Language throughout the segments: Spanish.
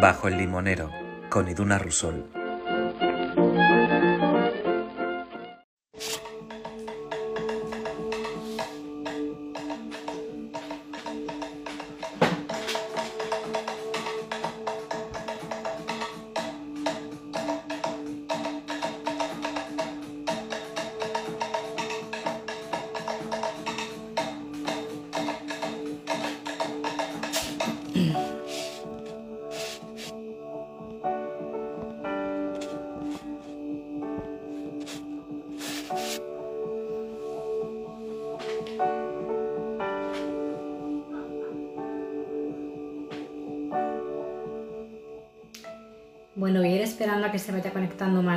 Bajo el limonero, con Iduna Rusol.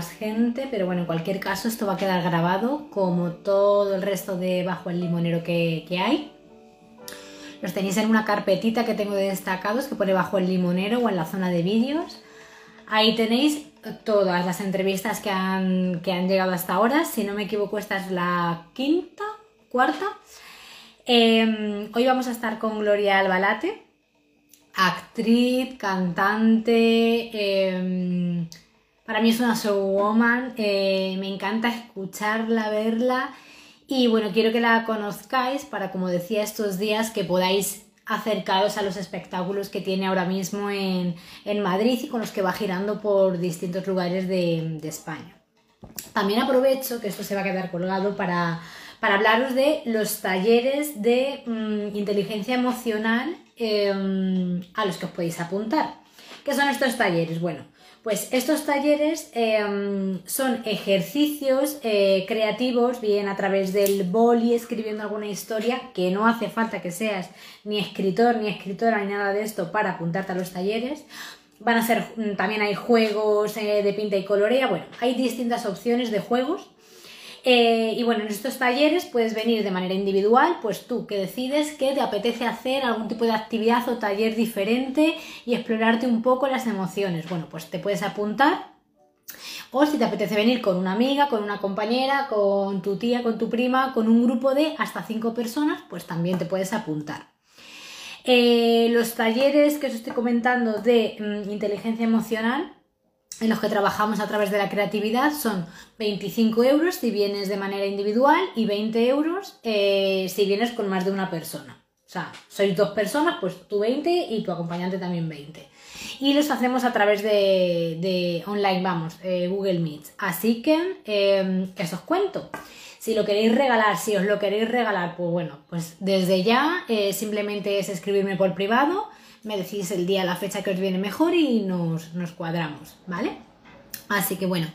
Gente, pero bueno, en cualquier caso esto va a quedar grabado como todo el resto de Bajo el Limonero que, hay. Los tenéis en una carpetita que tengo de destacados que pone Bajo el Limonero o en la zona de vídeos. Ahí tenéis todas las entrevistas que han, que han llegado hasta ahora. Si no me equivoco, esta es la quinta, cuarta. Eh, hoy vamos a estar con Gloria Albalate actriz, cantante, eh, para mí es una showwoman, eh, me encanta escucharla, verla y bueno, quiero que la conozcáis para, como decía estos días, que podáis acercaros a los espectáculos que tiene ahora mismo en, en Madrid y con los que va girando por distintos lugares de, España. También aprovecho que esto se va a quedar colgado para, para hablaros de los talleres de mmm, inteligencia emocional eh, a los que os podéis apuntar. ¿Qué son estos talleres? Bueno, pues estos talleres eh, son ejercicios eh, creativos, bien a través del boli, escribiendo alguna historia, que no hace falta que seas ni escritor ni escritora ni nada de esto para apuntarte a los talleres. Van a ser, también hay juegos eh, de pinta y colorea, bueno, hay distintas opciones de juegos eh, y bueno, en estos talleres puedes venir de manera individual, pues tú que decides que te apetece hacer algún tipo de actividad o taller diferente y explorarte un poco las emociones. Bueno, pues te puedes apuntar. O si te apetece venir con una amiga, con una compañera, con tu tía, con tu prima, con un grupo de hasta cinco personas, pues también te puedes apuntar. Eh, los talleres que os estoy comentando de mmm, inteligencia emocional en los que trabajamos a través de la creatividad son 25 euros si vienes de manera individual y 20 euros eh, si vienes con más de una persona. O sea, sois dos personas, pues tú 20 y tu acompañante también 20. Y los hacemos a través de, online, vamos, eh, Google Meet. Así que, eh, eso os cuento. Si lo queréis regalar, si os lo queréis regalar, pues bueno, pues desde ya eh, simplemente es escribirme por privado me decís el día, la fecha que os viene mejor y nos, nos cuadramos, ¿vale? Así que bueno,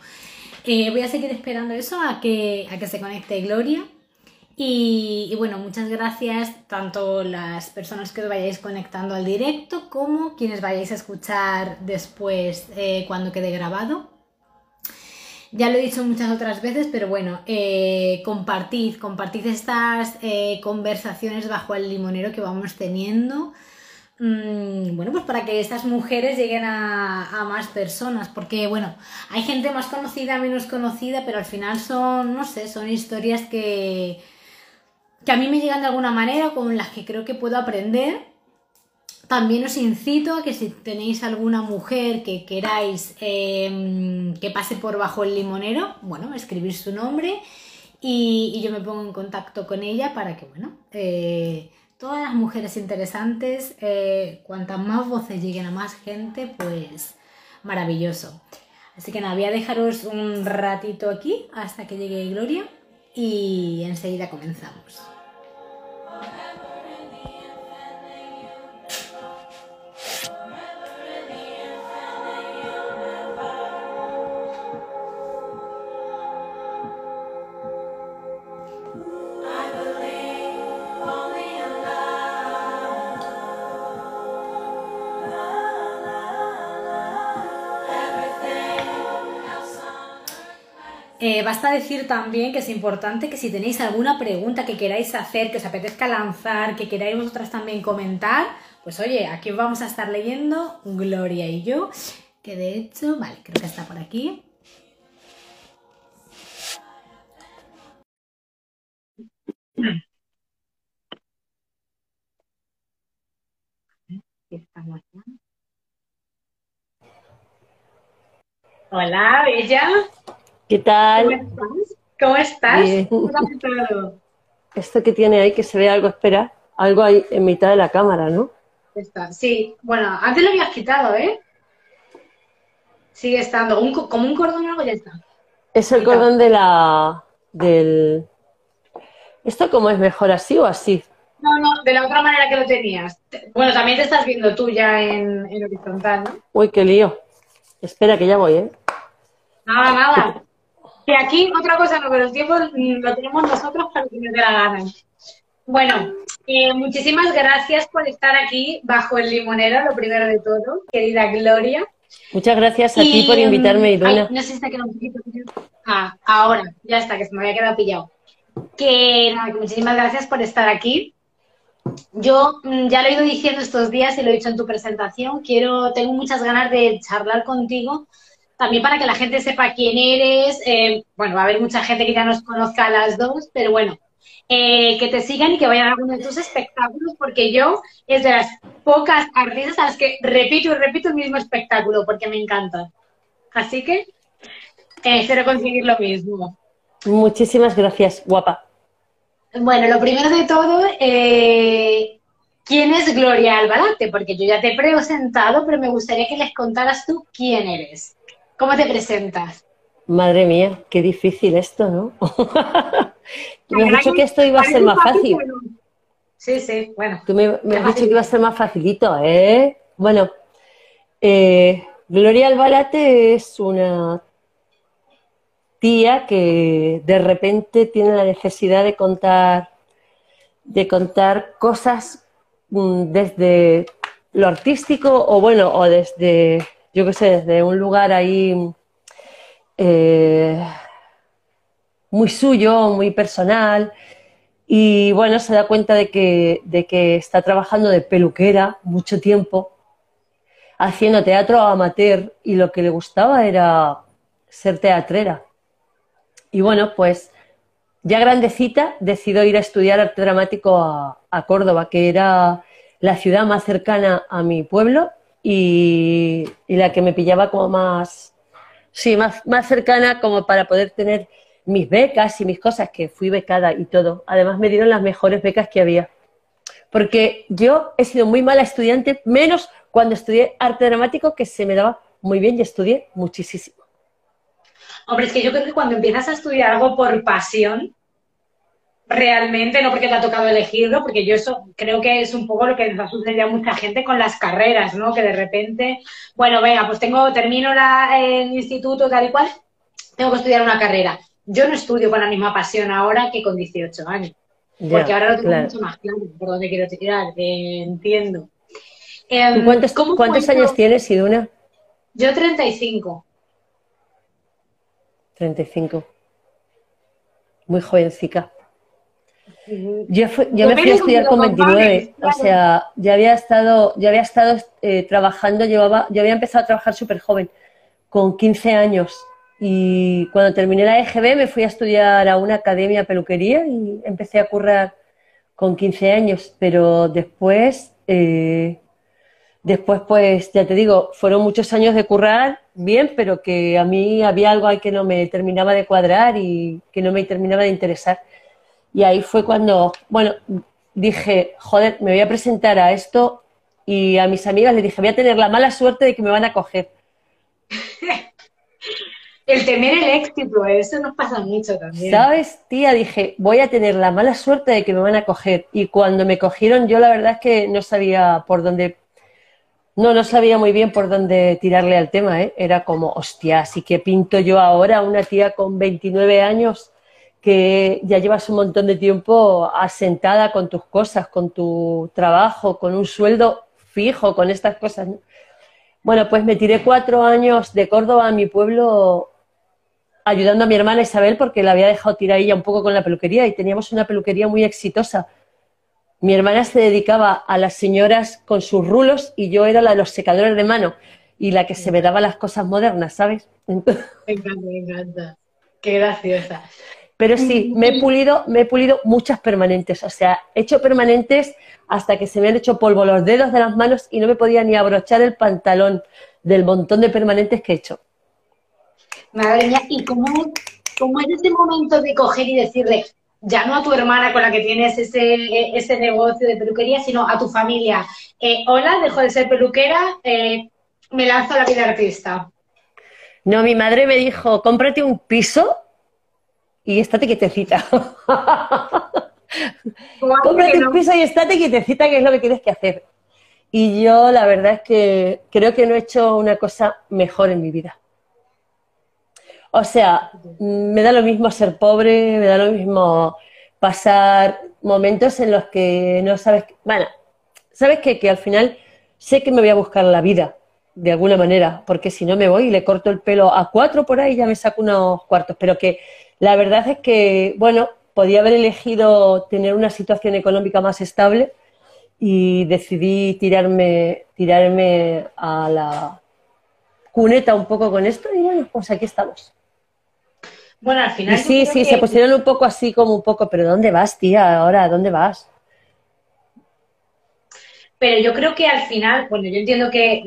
eh, voy a seguir esperando eso a que, a que se conecte Gloria. Y, bueno, muchas gracias tanto las personas que os vayáis conectando al directo como quienes vayáis a escuchar después eh, cuando quede grabado. Ya lo he dicho muchas otras veces, pero bueno, eh, compartid, compartid estas conversaciones bajo el limonero que vamos teniendo mmm, bueno, pues para que estas mujeres lleguen a, a, más personas, porque bueno, hay gente más conocida, menos conocida, pero al final son, no sé, son historias que, que a mí me llegan de alguna manera, con las que creo que puedo aprender. También os incito a que si tenéis alguna mujer que queráis eh, que pase por bajo el limonero, bueno, escribir su nombre y, y yo me pongo en contacto con ella para que, bueno, eh, todas las mujeres interesantes, eh, cuantas más voces lleguen a más gente, pues maravilloso. Así que nada, voy a dejaros un ratito aquí hasta que llegue Gloria y enseguida comenzamos. Eh, basta decir también que es importante que si tenéis alguna pregunta que queráis hacer, que os apetezca lanzar, que queráis vosotras también comentar, pues oye, aquí os vamos a estar leyendo Gloria y yo, que de hecho, vale, creo que está por aquí. Hola, Bella. ¿Qué tal? ¿Cómo estás? ¿Cómo estás? Esto que tiene ahí, que se ve algo, espera, algo ahí en mitad de la cámara, ¿no? Está. Sí, bueno, antes lo habías quitado, ¿eh? Sigue estando, como un cordón o algo ya está. Es el cordón de la, del... ¿Esto cómo es mejor, así o así? No, no, de la otra manera que lo tenías. Bueno, también te estás viendo tú ya en, en horizontal, ¿no? Uy, qué lío. Espera, que ya voy, ¿eh? Nada, nada. Que aquí otra cosa no, pero el tiempo lo tenemos nosotros para que nos dé la gana. Bueno, eh, muchísimas gracias por estar aquí bajo el limonero, lo primero de todo, querida Gloria. Muchas gracias a ti por invitarme, Iduna. no sé si ha quedado un poquito. Ah, ahora, ya está, que se me había quedado pillado. Que muchísimas gracias por estar aquí. Yo mm, ya lo he ido diciendo estos días y lo he dicho en tu presentación, quiero, tengo muchas ganas de charlar contigo, también para que la gente sepa quién eres. Eh, bueno, va a haber mucha gente que ya nos conozca a las dos, pero bueno, eh, que te sigan y que vayan a alguno de tus espectáculos, porque yo es de las pocas artistas a las que repito y repito el mismo espectáculo, porque me encanta. Así que eh, espero conseguir lo mismo. Muchísimas gracias, guapa. Bueno, lo primero de todo, eh, ¿quién es Gloria Albalate? Porque yo ya te he presentado, pero me gustaría que les contaras tú quién eres. ¿Cómo te presentas? Madre mía, qué difícil esto, ¿no? me has dicho que esto iba a ser más fácil. Sí, sí, bueno. Tú me, has dicho que iba a ser más facilito, ¿eh? Bueno, eh, Gloria Albalate es una que de repente tiene la necesidad de contar, de contar cosas mm, desde lo artístico o bueno, o desde, yo qué sé, desde un lugar ahí eh, muy suyo, muy personal. Y bueno, se da cuenta de que, de que está trabajando de peluquera mucho tiempo, haciendo teatro amateur y lo que le gustaba era ser teatrera. Y bueno, pues ya grandecita decidió ir a estudiar arte dramático a, Córdoba, que era la ciudad más cercana a mi pueblo y, la que me pillaba como más, sí, más, más cercana como para poder tener mis becas y mis cosas, que fui becada y todo. Además me dieron las mejores becas que había. Porque yo he sido muy mala estudiante, menos cuando estudié arte dramático, que se me daba muy bien y estudié muchísimo. Hombre, es que yo creo que cuando empiezas a estudiar algo por pasión, realmente, no porque te ha tocado elegirlo, porque yo eso creo que es un poco lo que nos ha sucedido a mucha gente con las carreras, ¿no? Que de repente, bueno, venga, pues tengo, termino la, el instituto tal y cual, tengo que estudiar una carrera. Yo no estudio con la misma pasión ahora que con 18 años. porque ahora lo tengo mucho más claro por dónde quiero tirar, entiendo. Em, ¿Cuántos, ¿cuántos años tienes, Iduna? Yo 35. 35. Muy jovencica. Yo, yo me fui a estudiar con 29, o sea, ya había estado, ya había estado eh, trabajando, llevaba, yo había empezado a trabajar súper joven, con 15 años. Y cuando terminé la EGB me fui a estudiar a una academia peluquería y empecé a currar con 15 años, pero después eh, Después, pues, ya te digo, fueron muchos años de currar bien, pero que a mí había algo ahí que no me terminaba de cuadrar y que no me terminaba de interesar. Y ahí fue cuando, bueno, dije, joder, me voy a presentar a esto y a mis amigas les dije, voy a tener la mala suerte de que me van a coger. el temer el éxito, eso nos pasa mucho también. ¿Sabes, tía? Dije, voy a tener la mala suerte de que me van a coger. Y cuando me cogieron, yo la verdad es que no sabía por dónde no, no sabía muy bien por dónde tirarle al tema, ¿eh? Era como, hostia, así que pinto yo ahora una tía con 29 años que ya llevas un montón de tiempo asentada con tus cosas, con tu trabajo, con un sueldo fijo, con estas cosas. Bueno, pues me tiré cuatro años de Córdoba a mi pueblo ayudando a mi hermana Isabel porque la había dejado tirar ella un poco con la peluquería y teníamos una peluquería muy exitosa mi hermana se dedicaba a las señoras con sus rulos y yo era la de los secadores de mano y la que se me daba las cosas modernas, ¿sabes? Me encanta, me encanta. Qué graciosa. Pero sí, me he pulido, me he pulido muchas permanentes. O sea, he hecho permanentes hasta que se me han hecho polvo los dedos de las manos y no me podía ni abrochar el pantalón del montón de permanentes que he hecho. Madre mía, ¿y cómo, cómo es ese momento de coger y decirle, ya no a tu hermana con la que tienes ese, ese negocio de peluquería, sino a tu familia. Eh, hola, dejo de ser peluquera, eh, me lanzo a la vida artista. No, mi madre me dijo, cómprate un piso y estate quietecita. cómprate un piso y estate quietecita, que es lo que tienes que hacer. Y yo la verdad es que creo que no he hecho una cosa mejor en mi vida. O sea, me da lo mismo ser pobre, me da lo mismo pasar momentos en los que no sabes, bueno, sabes que, que al final sé que me voy a buscar la vida, de alguna manera, porque si no me voy y le corto el pelo a cuatro por ahí ya me saco unos cuartos, pero que la verdad es que, bueno, podía haber elegido tener una situación económica más estable y decidí tirarme, tirarme a la cuneta un poco con esto y bueno, pues aquí estamos. Bueno, al final. sí, sí, se pusieron un poco así, como un poco, pero ¿dónde vas, tía? Ahora, ¿dónde vas? Pero yo creo que al final, bueno, yo entiendo que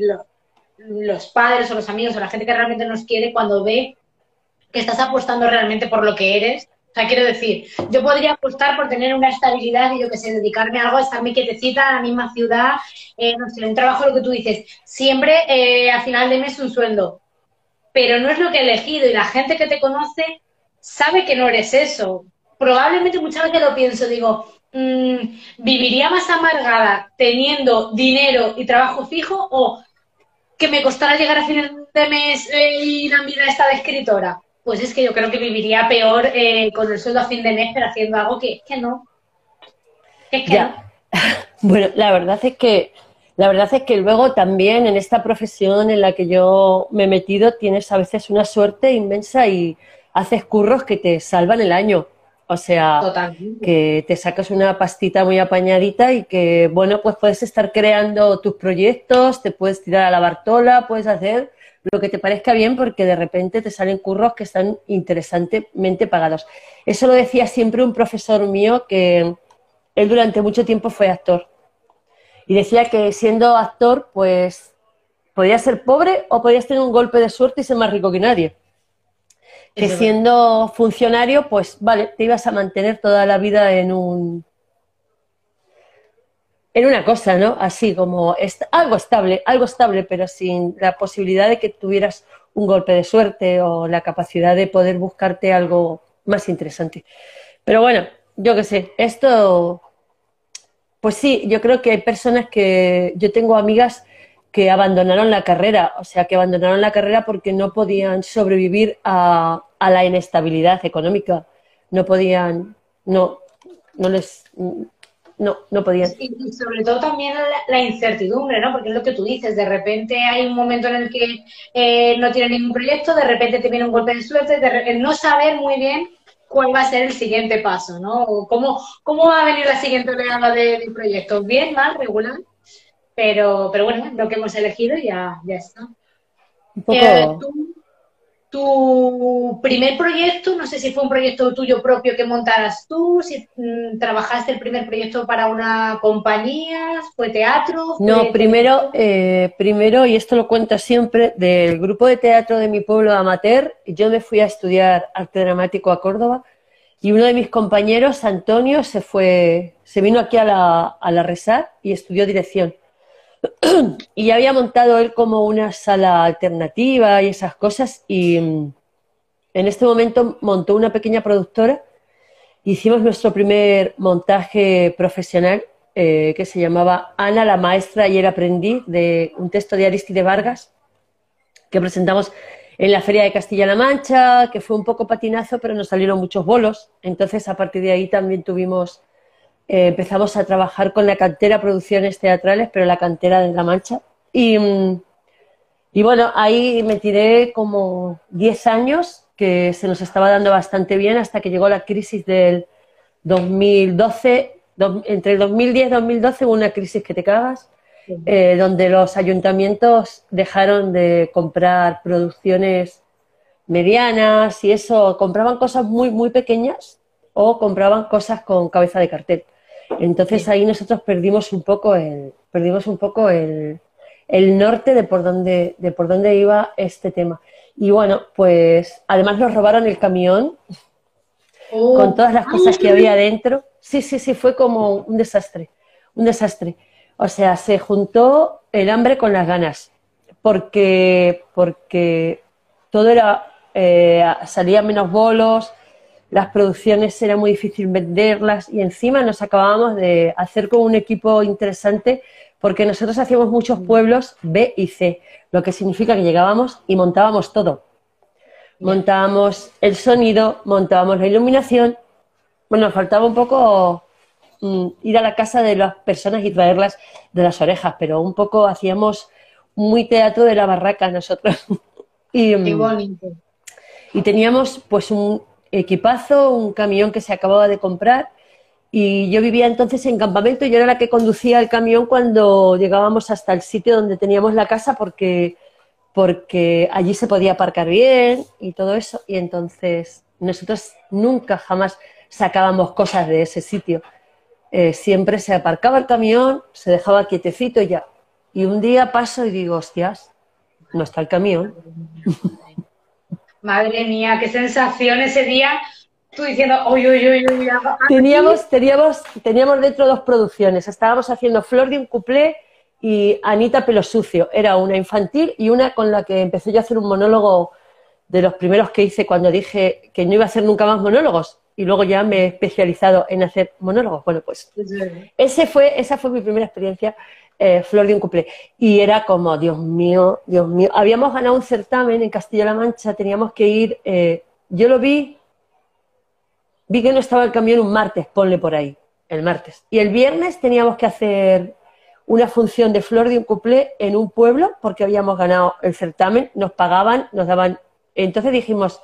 los padres o los amigos o la gente que realmente nos quiere, cuando ve estás apostando realmente por lo que eres, o sea, quiero decir, yo podría apostar por tener una estabilidad y yo que sé, dedicarme a algo, estarme quietecita en la misma ciudad, eh, no sé, un trabajo, lo que tú dices, siempre eh, al final de mes un sueldo. Pero no es lo que he elegido y la gente que te conoce sabe que no eres eso. Probablemente muchas veces lo pienso, digo, mm, ¿viviría más amargada teniendo dinero y trabajo fijo o que me costara llegar a fin de mes eh, y la vida esta de escritora? Pues es que yo creo que viviría peor eh, con el sueldo a fin de mes, pero haciendo algo que, que no. Es que no. Bueno, la verdad es que la verdad es que luego también en esta profesión en la que yo me he metido tienes a veces una suerte inmensa y haces curros que te salvan el año. O sea, que te sacas una pastita muy apañadita y que, bueno, pues puedes estar creando tus proyectos, te puedes tirar a la Bartola, puedes hacer lo que te parezca bien porque de repente te salen curros que están interesantemente pagados. Eso lo decía siempre un profesor mío que él durante mucho tiempo fue actor. Y decía que siendo actor, pues podías ser pobre o podías tener un golpe de suerte y ser más rico que nadie que siendo funcionario, pues vale, te ibas a mantener toda la vida en un en una cosa, ¿no? Así como algo estable, algo estable, pero sin la posibilidad de que tuvieras un golpe de suerte o la capacidad de poder buscarte algo más interesante. Pero bueno, yo qué sé, esto, pues sí, yo creo que hay personas que, yo tengo amigas que abandonaron la carrera, o sea, que abandonaron la carrera porque no podían sobrevivir a, la inestabilidad económica, no podían, no, no les, no, no podían. Y, sobre todo también la, incertidumbre, ¿no? Porque es lo que tú dices, de repente hay un momento en el que eh, no tienes ningún proyecto, de repente te viene un golpe de suerte, de no saber muy bien cuál va a ser el siguiente paso, ¿no? cómo, cómo va a venir la siguiente oleada de, de proyectos, bien, mal, regular. Pero, pero bueno, lo que hemos elegido ya, ya está. Eh, tu primer proyecto, no sé si fue un proyecto tuyo propio que montaras tú, si mm, trabajaste el primer proyecto para una compañía, fue teatro. no, primero, eh, primero, y esto lo cuento siempre, del grupo de teatro de mi pueblo amateur, yo me fui a estudiar arte dramático a Córdoba y uno de mis compañeros, Antonio, se fue, se vino aquí a la, a la Resar y estudió dirección y había montado él como una sala alternativa y esas cosas y mm, en este momento montó una pequeña productora hicimos nuestro primer montaje profesional eh, que se llamaba Ana la maestra y el aprendiz de un texto de Aristide Vargas que presentamos en la Feria de Castilla-La Mancha, que fue un poco patinazo, pero nos salieron muchos bolos. Entonces, a partir de ahí también tuvimos eh, empezamos a trabajar con la cantera producciones teatrales, pero la cantera de La Mancha. Y, y bueno, ahí me tiré como 10 años, que se nos estaba dando bastante bien hasta que llegó la crisis del 2012. entre el 2010 y 2012 hubo una crisis que te cagas, eh, donde los ayuntamientos dejaron de comprar producciones medianas y eso, compraban cosas muy, muy pequeñas o compraban cosas con cabeza de cartel. Entonces ahí nosotros perdimos un poco el, perdimos un poco el, norte de por dónde, de por dónde iba este tema. Y bueno, pues además nos robaron el camión Oh. con todas las cosas que había dentro. Sí, sí, sí, fue como un desastre, un desastre. O sea, se juntó el hambre con las ganas, porque, porque todo era, eh, salía menos bolos, las producciones era muy difícil venderlas y encima nos acabábamos de hacer con un equipo interesante porque nosotros hacíamos muchos pueblos B y C, lo que significa que llegábamos y montábamos todo. Montábamos el sonido, montábamos la iluminación. Bueno, nos faltaba un poco mm, ir a la casa de las personas y traerlas de las orejas, pero un poco hacíamos muy teatro de la barraca nosotros. y, Qué mm, bonito. y teníamos pues un equipazo, un camión que se acababa de comprar y yo vivía entonces en campamento y yo era la que conducía el camión cuando llegábamos hasta el sitio donde teníamos la casa porque, porque allí se podía aparcar bien y todo eso y entonces nosotros nunca jamás sacábamos cosas de ese sitio. Eh, siempre se aparcaba el camión, se dejaba quietecito y ya. Y un día paso y digo, hostias, no está el camión. Madre mía, qué sensación ese día. Tú diciendo, uy, uy, uy, uy. aquí". Teníamos, teníamos, teníamos dentro dos producciones. Estábamos haciendo Flor de un cuplé y Anita Pelo Sucio. Era una infantil y una con la que empecé yo a hacer un monólogo de los primeros que hice cuando dije que no iba a hacer nunca más monólogos. Y luego ya me he especializado en hacer monólogos. Bueno, pues ese fue, esa fue mi primera experiencia, eh, Flor de un cuplé. Y era como, Dios mío, Dios mío. Habíamos ganado un certamen en Castilla-La Mancha, teníamos que ir. eh, yo lo vi, vi que no estaba el camión un martes, ponle por ahí, el martes. Y el viernes teníamos que hacer una función de Flor de un cuplé en un pueblo porque habíamos ganado el certamen, nos pagaban, nos daban. Entonces dijimos,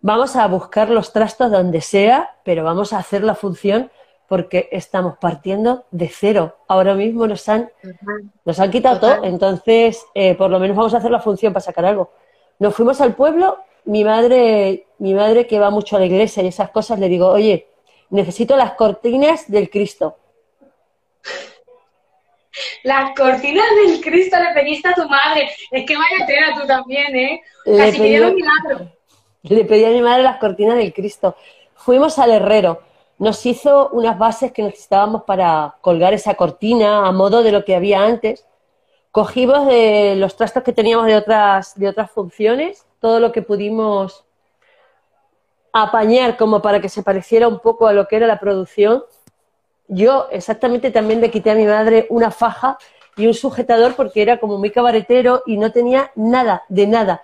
vamos a buscar los trastos donde sea, pero vamos a hacer la función porque estamos partiendo de cero. Ahora mismo nos han, nos han quitado Total. todo, entonces eh, por lo menos vamos a hacer la función para sacar algo. Nos fuimos al pueblo, mi madre, mi madre que va mucho a la iglesia y esas cosas, le digo, oye, necesito las cortinas del Cristo. Las cortinas del Cristo le pediste a tu madre. Es que vaya tela tú también, ¿eh? Le Casi que pedí- dieron milagro. Le pedí a mi madre las cortinas del Cristo. Fuimos al herrero. Nos hizo unas bases que necesitábamos para colgar esa cortina a modo de lo que había antes. Cogimos de los trastos que teníamos de otras, de otras funciones, todo lo que pudimos apañar como para que se pareciera un poco a lo que era la producción. Yo exactamente también le quité a mi madre una faja y un sujetador porque era como muy cabaretero y no tenía nada, de nada.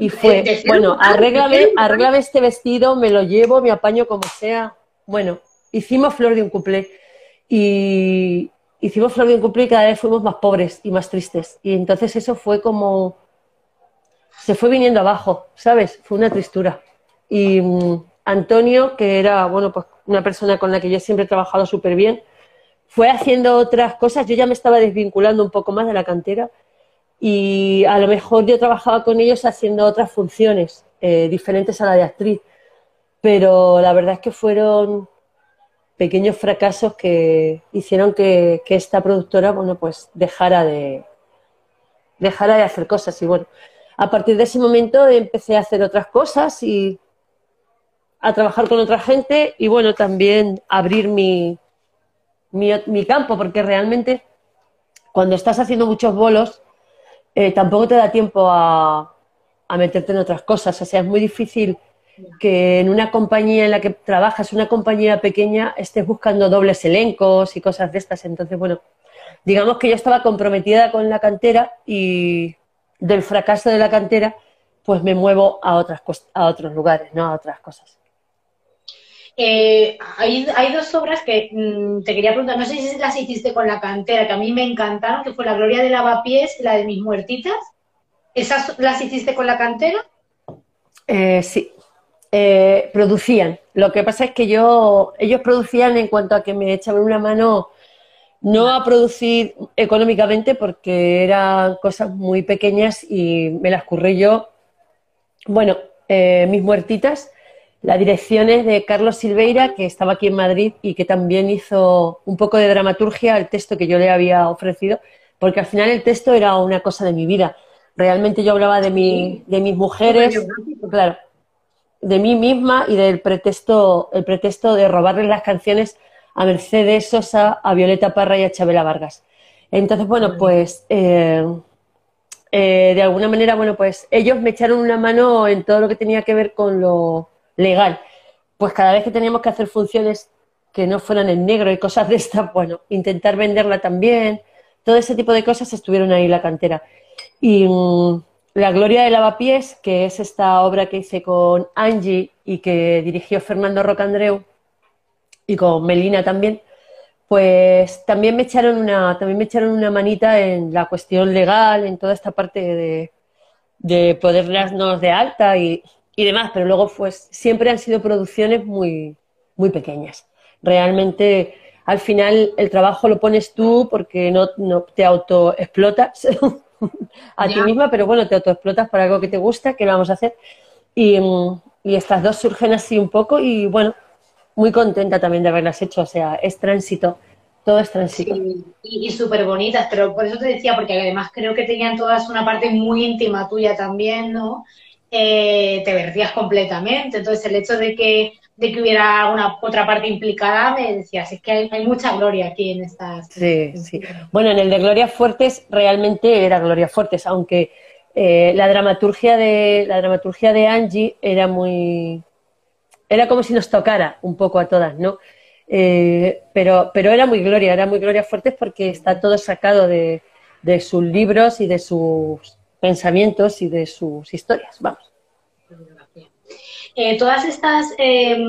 Y fue, bueno, arréglame, humano. arréglame este vestido, me lo llevo, me apaño como sea. Bueno, hicimos flor de un cuplé y hicimos flor de un cuplé y cada vez fuimos más pobres y más tristes. Y entonces eso fue como, se fue viniendo abajo, ¿sabes? Fue una tristura. Y mm, Antonio, que era, bueno, pues una persona con la que yo siempre he trabajado súper bien, fue haciendo otras cosas. Yo ya me estaba desvinculando un poco más de la cantera y a lo mejor yo trabajaba con ellos haciendo otras funciones eh, diferentes a la de actriz, pero la verdad es que fueron pequeños fracasos que hicieron que, esta productora, bueno, pues dejara de, dejara de hacer cosas y bueno, a partir de ese momento empecé a hacer otras cosas y a trabajar con otra gente y bueno, también abrir mi, mi, mi campo, porque realmente cuando estás haciendo muchos bolos, eh, tampoco te da tiempo a, a meterte en otras cosas. O sea, es muy difícil que en una compañía en la que trabajas, una compañía pequeña, estés buscando dobles elencos y cosas de estas. Entonces, bueno, digamos que yo estaba comprometida con la cantera y del fracaso de la cantera, pues me muevo a, otras, a otros lugares, ¿no? A otras cosas. Eh, hay, hay dos obras que mm, te quería preguntar, no sé si las hiciste con la cantera, que a mí me encantaron, que fue La Gloria de Lavapiés y la de Mis Muertitas. ¿Esas las hiciste con la cantera? Eh, sí, Eh, producían. Lo que pasa es que yo, ellos producían en cuanto a que me echaban una mano, no a producir económicamente porque eran cosas muy pequeñas y me las curré yo. Bueno, eh, mis muertitas, la dirección es de Carlos Silveira, que estaba aquí en Madrid y que también hizo un poco de dramaturgia al texto que yo le había ofrecido, porque al final el texto era una cosa de mi vida. Realmente yo hablaba de, mi, de mis mujeres, claro, de mí misma y del pretexto, el pretexto de robarles las canciones a Mercedes Sosa, a Violeta Parra y a Chabela Vargas. Entonces, bueno, pues eh, eh, de alguna manera, bueno, pues ellos me echaron una mano en todo lo que tenía que ver con lo legal. Pues cada vez que teníamos que hacer funciones que no fueran en negro y cosas de estas, bueno, intentar venderla también, todo ese tipo de cosas estuvieron ahí en la cantera. Y mm, La Gloria de Lavapiés, que es esta obra que hice con Angie y que dirigió Fernando Rocandreu y con Melina también, pues también me echaron una, también me echaron una manita en la cuestión legal, en toda esta parte de, de poder darnos de alta y, y demás, pero luego pues siempre han sido producciones muy, muy pequeñas. Realmente al final el trabajo lo pones tú porque no, no te autoexplotas a ti misma, pero bueno, te autoexplotas para algo que te gusta, que lo vamos a hacer. Y, y estas dos surgen así un poco y bueno, muy contenta también de haberlas hecho, o sea, es tránsito, todo es tránsito. Sí, y, y súper bonitas, pero por eso te decía, porque además creo que tenían todas una parte muy íntima tuya también, ¿no? Eh, te vertías completamente, entonces el hecho de que, de que hubiera una otra parte implicada, me decías, es que hay, hay mucha gloria aquí en estas... Sí, sí. Bueno, en el de Gloria Fuertes realmente era Gloria Fuertes, aunque eh, la dramaturgia de la dramaturgia de Angie era muy era como si nos tocara un poco a todas, ¿no? Eh, pero, pero era muy Gloria, era muy Gloria Fuertes porque está todo sacado de, de sus libros y de sus pensamientos y de sus historias, vamos. Eh, todas estas, eh,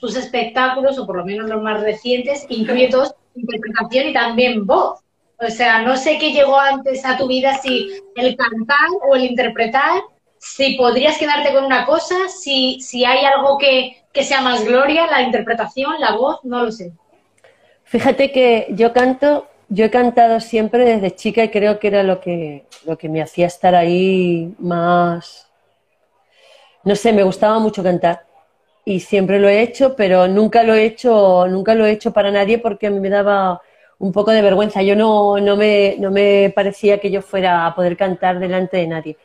tus espectáculos, o por lo menos los más recientes, incluyen todos interpretación y también voz. O sea, no sé qué llegó antes a tu vida, si el cantar o el interpretar, si podrías quedarte con una cosa, si, si hay algo que, que sea más gloria, la interpretación, la voz, no lo sé. Fíjate que yo canto, yo he cantado siempre desde chica y creo que era lo que, lo que me hacía estar ahí más... No sé, me gustaba mucho cantar y siempre lo he hecho, pero nunca lo he hecho, nunca lo he hecho para nadie porque me daba un poco de vergüenza. Yo no, no, me, no me parecía que yo fuera a poder cantar delante de nadie.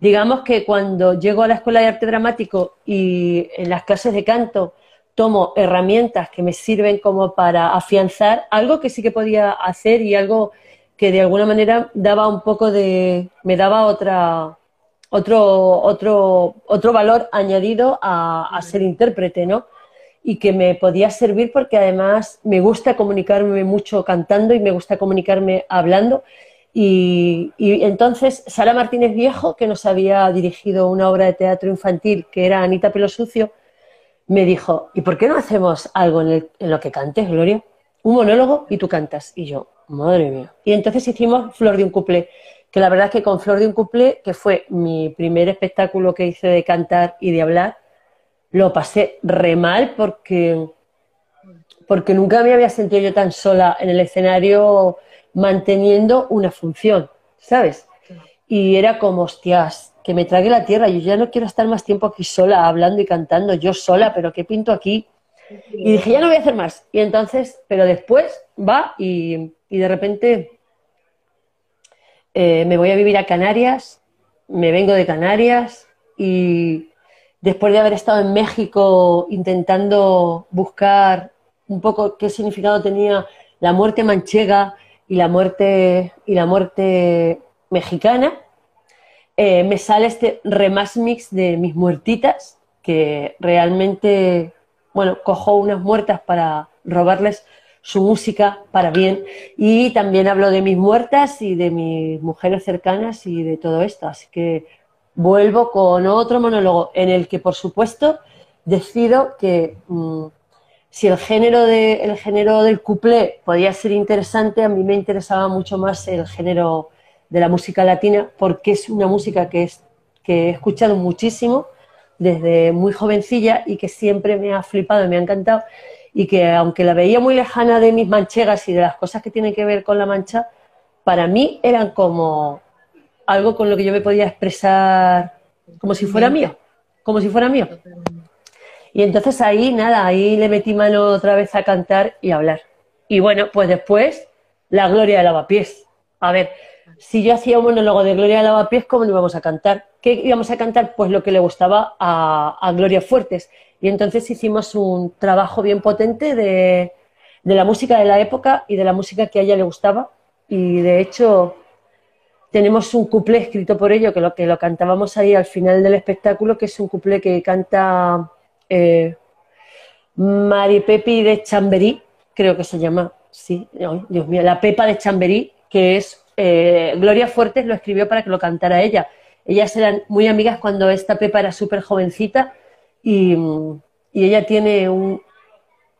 Digamos que cuando llego a la Escuela de Arte Dramático y en las clases de canto tomo herramientas que me sirven como para afianzar algo que sí que podía hacer y algo que de alguna manera daba un poco de, me daba otra, otro, otro, otro valor añadido a, a ser intérprete, ¿no? Y que me podía servir porque además me gusta comunicarme mucho cantando y me gusta comunicarme hablando. Y, y, entonces Sara Martínez Viejo, que nos había dirigido una obra de teatro infantil que era Anita Pelo Sucio, me dijo, ¿y por qué no hacemos algo en, el, en, lo que cantes, Gloria? Un monólogo y tú cantas. Y yo, madre mía. Y entonces hicimos Flor de un cuplé, que la verdad es que con Flor de un cuplé, que fue mi primer espectáculo que hice de cantar y de hablar, lo pasé re mal porque, porque nunca me había sentido yo tan sola en el escenario manteniendo una función, ¿sabes? Y era como, hostias, que me trague la tierra, yo ya no quiero estar más tiempo aquí sola, hablando y cantando, yo sola, pero ¿qué pinto aquí? Y dije, ya no voy a hacer más. Y entonces, pero después va y, y de repente eh, me voy a vivir a Canarias, me vengo de Canarias y después de haber estado en México intentando buscar un poco qué significado tenía la muerte manchega y la muerte, y la muerte mexicana, eh, me sale este remas mix de mis muertitas, que realmente, bueno, cojo unas muertas para robarles su música para bien y también hablo de mis muertas y de mis mujeres cercanas y de todo esto. Así que vuelvo con otro monólogo en el que, por supuesto, decido que mmm, si el género, de, el género del cuplé podía ser interesante, a mí me interesaba mucho más el género de la música latina porque es una música que, es, que he escuchado muchísimo desde muy jovencilla y que siempre me ha flipado y me ha encantado y que aunque la veía muy lejana de mis manchegas y de las cosas que tienen que ver con la mancha, para mí eran como algo con lo que yo me podía expresar como si fuera mío, como si fuera mío. Y entonces ahí, nada, ahí le metí mano otra vez a cantar y a hablar. Y bueno, pues después, la gloria de lavapiés. A ver, Si yo hacía un monólogo de Gloria Lavapiés, ¿cómo no íbamos a cantar? ¿Qué íbamos a cantar? Pues lo que le gustaba a, a Gloria Fuertes. Y entonces hicimos un trabajo bien potente de, de la música de la época y de la música que a ella le gustaba. Y de hecho, tenemos un cuplé escrito por ello, que lo, que lo cantábamos ahí al final del espectáculo, que es un cuplé que canta eh, Pepi de Chamberí, creo que se llama, sí, Dios mío, la Pepa de Chamberí, que es eh, Gloria Fuertes lo escribió para que lo cantara ella. Ellas eran muy amigas cuando esta Pepa era súper jovencita y, y ella tiene un,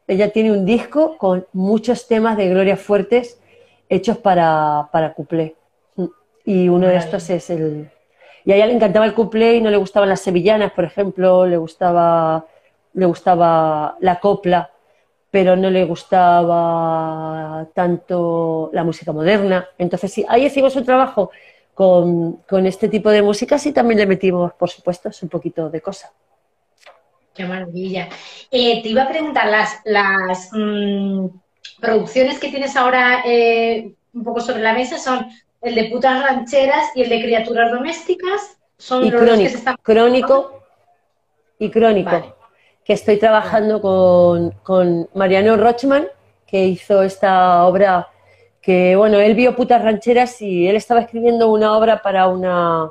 ella tiene un disco con muchos temas de Gloria Fuertes hechos para, para cuplé. Y uno de estos es el... Y a ella le encantaba el cuplé y no le gustaban las sevillanas, por ejemplo, le gustaba, le gustaba la copla, pero no le gustaba tanto la música moderna. Entonces, sí, ahí hicimos un trabajo con, con este tipo de músicas y también le metimos, por supuesto, un poquito de cosa. Qué maravilla. Eh, te iba a preguntar, las, las mm, producciones que tienes ahora eh, un poco sobre la mesa son el de putas rancheras y el de criaturas domésticas. Son y los crónico, que se están... crónico y crónico, Vale. que estoy trabajando con, con Mariano Rochman, que hizo esta obra que, bueno, él vio putas rancheras y él estaba escribiendo una obra para una,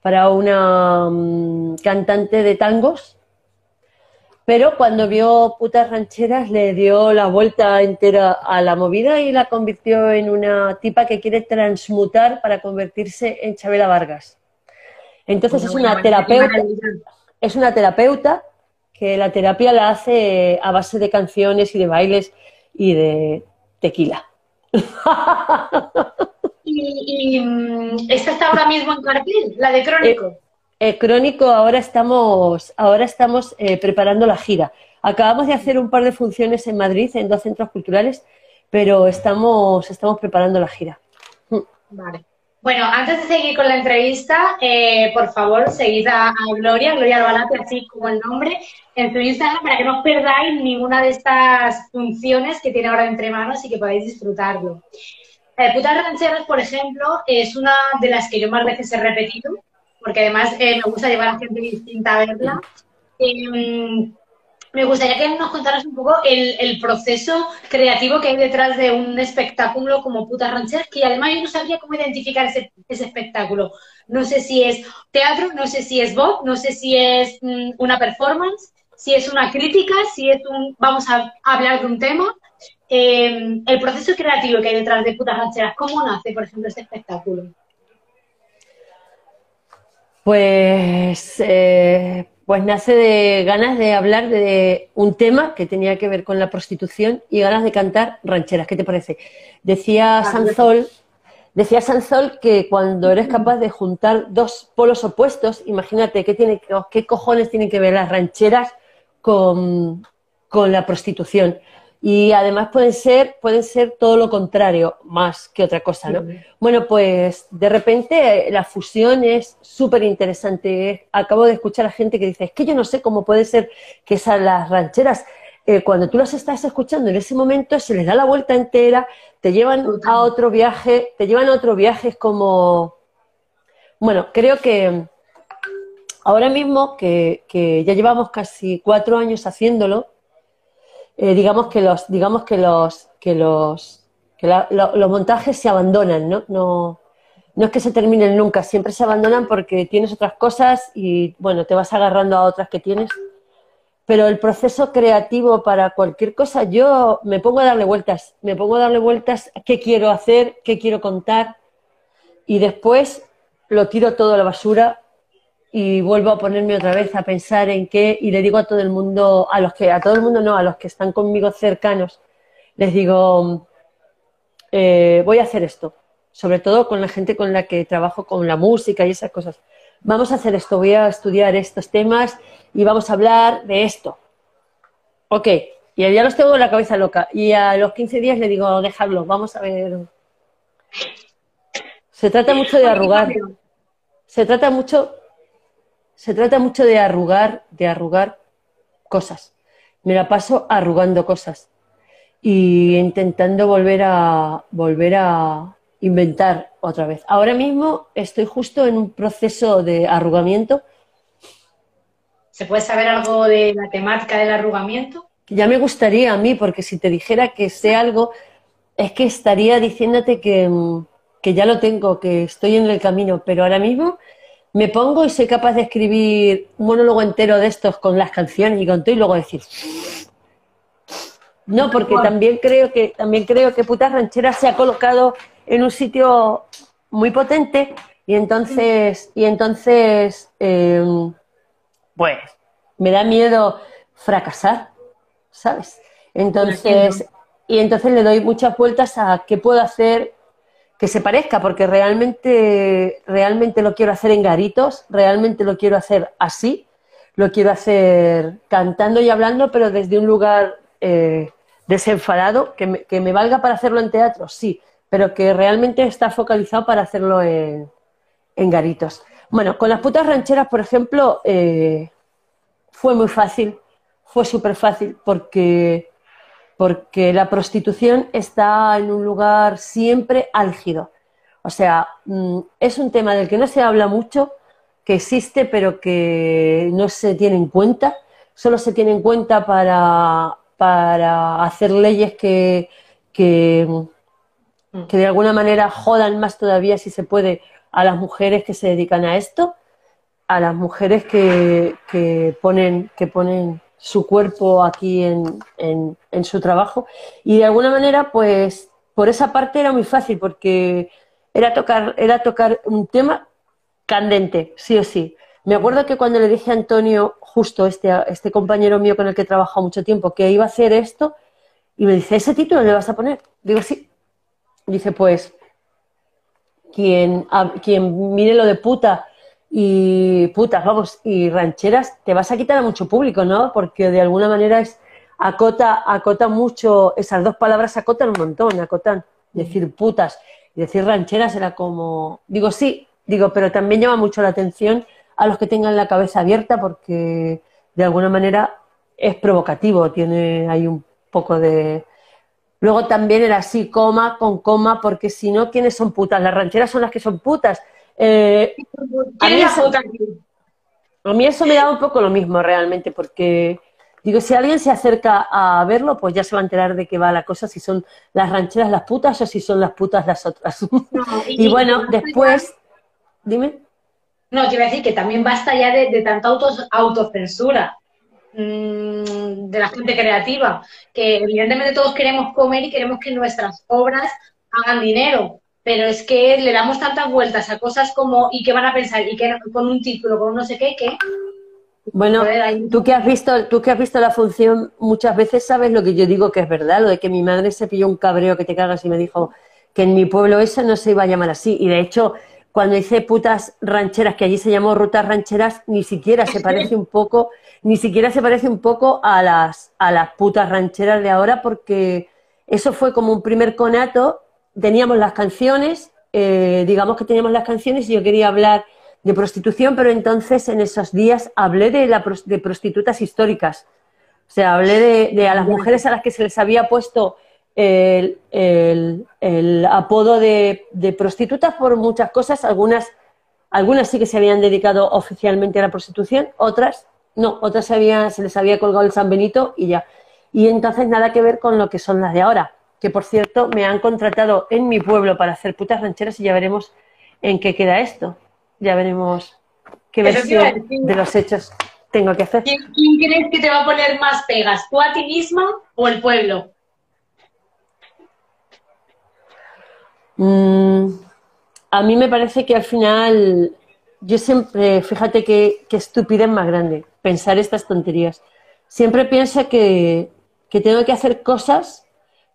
para una mm, cantante de tangos pero cuando vio putas rancheras le dio la vuelta entera a la movida y la convirtió en una tipa que quiere transmutar para convertirse en Chabela Vargas. Entonces es una terapeuta, es una terapeuta que la terapia la hace a base de canciones y de bailes y de tequila. Y, y mm, esta está ahora mismo en cartel, la de Crónico. Eh, Crónico, ahora estamos, ahora estamos eh, preparando la gira. Acabamos de hacer un par de funciones en Madrid, en dos centros culturales, pero estamos, estamos preparando la gira. Vale. Bueno, antes de seguir con la entrevista, eh, por favor, seguid a, a Gloria, Gloria Albalate, así como el nombre, en su Instagram para que no os perdáis ninguna de estas funciones que tiene ahora entre manos y que podáis disfrutarlo. Eh, Putas Rancheras, por ejemplo, es una de las que yo más veces he repetido, porque además eh, me gusta llevar a gente distinta a verla. Eh, me gustaría que nos contaras un poco el, el, proceso creativo que hay detrás de un espectáculo como Putas Rancheras, que además yo no sabía cómo identificar ese, ese, espectáculo. No sé si es teatro, no sé si es voz, no sé si es mm, una performance, si es una crítica, si es un... vamos a hablar de un tema. Eh, el proceso creativo que hay detrás de Putas Rancheras, ¿cómo nace, por ejemplo, este espectáculo? Pues, eh, pues nace de ganas de hablar de un tema que tenía que ver con la prostitución y ganas de cantar rancheras. ¿Qué te parece? Decía Sanzol, decía Sanzol que cuando eres capaz de juntar dos polos opuestos, imagínate qué, tiene, qué cojones tienen que ver las rancheras con, con la prostitución y además pueden ser, pueden ser todo lo contrario, más que otra cosa, ¿no? Sí. Bueno, pues de repente la fusión es súper interesante. Acabo de escuchar a gente que dice, es que yo no sé cómo puede ser que esas las rancheras, eh, cuando tú las estás escuchando en ese momento, se les da la vuelta entera, te llevan a otro viaje, te llevan a otro viaje, es como... Bueno, creo que ahora mismo, que, que ya llevamos casi cuatro años haciéndolo, eh, digamos que los, digamos que los, que los, que los montajes se abandonan, ¿no? ¿no? No es que se terminen nunca, siempre se abandonan porque tienes otras cosas y, bueno, te vas agarrando a otras que tienes. Pero el proceso creativo para cualquier cosa, yo me pongo a darle vueltas, me pongo a darle vueltas qué quiero hacer, qué quiero contar y después lo tiro todo a la basura y vuelvo a ponerme otra vez a pensar en qué y le digo a todo el mundo, a los que, a todo el mundo no, a los que están conmigo cercanos, les digo, eh, voy a hacer esto, sobre todo con la gente con la que trabajo con la música y esas cosas. Vamos a hacer esto, voy a estudiar estos temas y vamos a hablar de esto. Ok, y ya los tengo en la cabeza loca. Y a los 15 días le digo, dejadlo, vamos a ver. Se trata mucho de arrugar. Se trata mucho se trata mucho de arrugar, de arrugar cosas. Me la paso arrugando cosas y intentando volver a volver a, inventar otra vez. Ahora mismo estoy justo en un proceso de arrugamiento. ¿Se puede saber algo de la temática del arrugamiento? Ya me gustaría a mí, porque si te dijera que sé algo, es que estaría diciéndote que, que ya lo tengo, que estoy en el camino, pero ahora mismo me pongo y soy capaz de escribir un monólogo entero de estos con las canciones y con todo y luego decir no, porque también creo que también creo que Putas Rancheras se ha colocado en un sitio muy potente y entonces y entonces em, pues me da miedo fracasar, ¿sabes? Entonces y entonces le doy muchas vueltas a qué puedo hacer que se parezca, porque realmente, realmente lo quiero hacer en garitos, realmente lo quiero hacer así, lo quiero hacer cantando y hablando, pero desde un lugar eh, desenfadado, que me, que me, valga para hacerlo en teatro, sí, pero que realmente está focalizado para hacerlo en, en garitos. Bueno, con las putas rancheras, por ejemplo, eh, fue muy fácil, fue súper fácil, porque porque la prostitución está en un lugar siempre álgido. O sea, mm, es un tema del que no se habla mucho, que existe, pero que no se tiene en cuenta. Solo se tiene en cuenta para, para hacer leyes que, que, que, de alguna manera jodan más todavía, si se puede, a las mujeres que se dedican a esto, a las mujeres que, que ponen, que ponen su cuerpo aquí en, en, su trabajo. Y de alguna manera, pues, por esa parte era muy fácil, porque era tocar, era tocar un tema candente, sí o sí. Me acuerdo que cuando le dije a Antonio, justo este, este compañero mío con el que he trabajado mucho tiempo, que iba a hacer esto, y me dice, ¿ese título le vas a poner? Digo, sí. Dice, pues, quien, quien mire lo de puta y putas, vamos, y rancheras, te vas a quitar a mucho público, ¿no? Porque de alguna manera es acota, acota mucho, esas dos palabras acotan un montón, acotan. Decir putas y decir rancheras era como, digo sí, digo, pero también llama mucho la atención a los que tengan la cabeza abierta porque de alguna manera es provocativo, tiene ahí un poco de... Luego también era así, coma con coma, porque si no, ¿quiénes son putas? Las rancheras son las que son putas eh, a, mí eso, a mí eso me da un poco lo mismo realmente, porque digo, si alguien se acerca a verlo, pues ya se va a enterar de qué va la cosa, si son las rancheras las putas o si son las putas las otras. y, bueno, después, dime. No, quiero decir que también basta ya de, de tanta autos, autocensura mmm, de la gente creativa, que evidentemente todos queremos comer y queremos que nuestras obras hagan dinero, pero es que le damos tantas vueltas a cosas como y qué van a pensar y que con un título, con no sé qué, que bueno, tú que has visto, tú que has visto la función muchas veces sabes lo que yo digo que es verdad, lo de que mi madre se pilló un cabreo que te cagas y me dijo que en mi pueblo eso no se iba a llamar así. Y de hecho cuando hice putas rancheras, que allí se llamó rutas rancheras, ni siquiera se parece un poco, ni siquiera se parece un poco a las a las putas rancheras de ahora porque eso fue como un primer conato teníamos las canciones, eh, digamos que teníamos las canciones y yo quería hablar de prostitución, pero entonces en esos días hablé de, la, de prostitutas históricas. O sea, hablé de, a las mujeres a las que se les había puesto el, apodo de, prostitutas por muchas cosas. Algunas, algunas sí que se habían dedicado oficialmente a la prostitución, otras no, otras se, se les había colgado el San Benito y ya. Y entonces nada que ver con lo que son las de ahora que por cierto me han contratado en mi pueblo para hacer putas rancheras y ya veremos en qué queda esto. Ya veremos qué versión de los hechos tengo que hacer. ¿Quién, crees que te va a poner más pegas? ¿Tú a ti misma o el pueblo? Mm, a mí me parece que al final, yo siempre, fíjate qué estupidez más grande, pensar estas tonterías. Siempre pienso que, que tengo que hacer cosas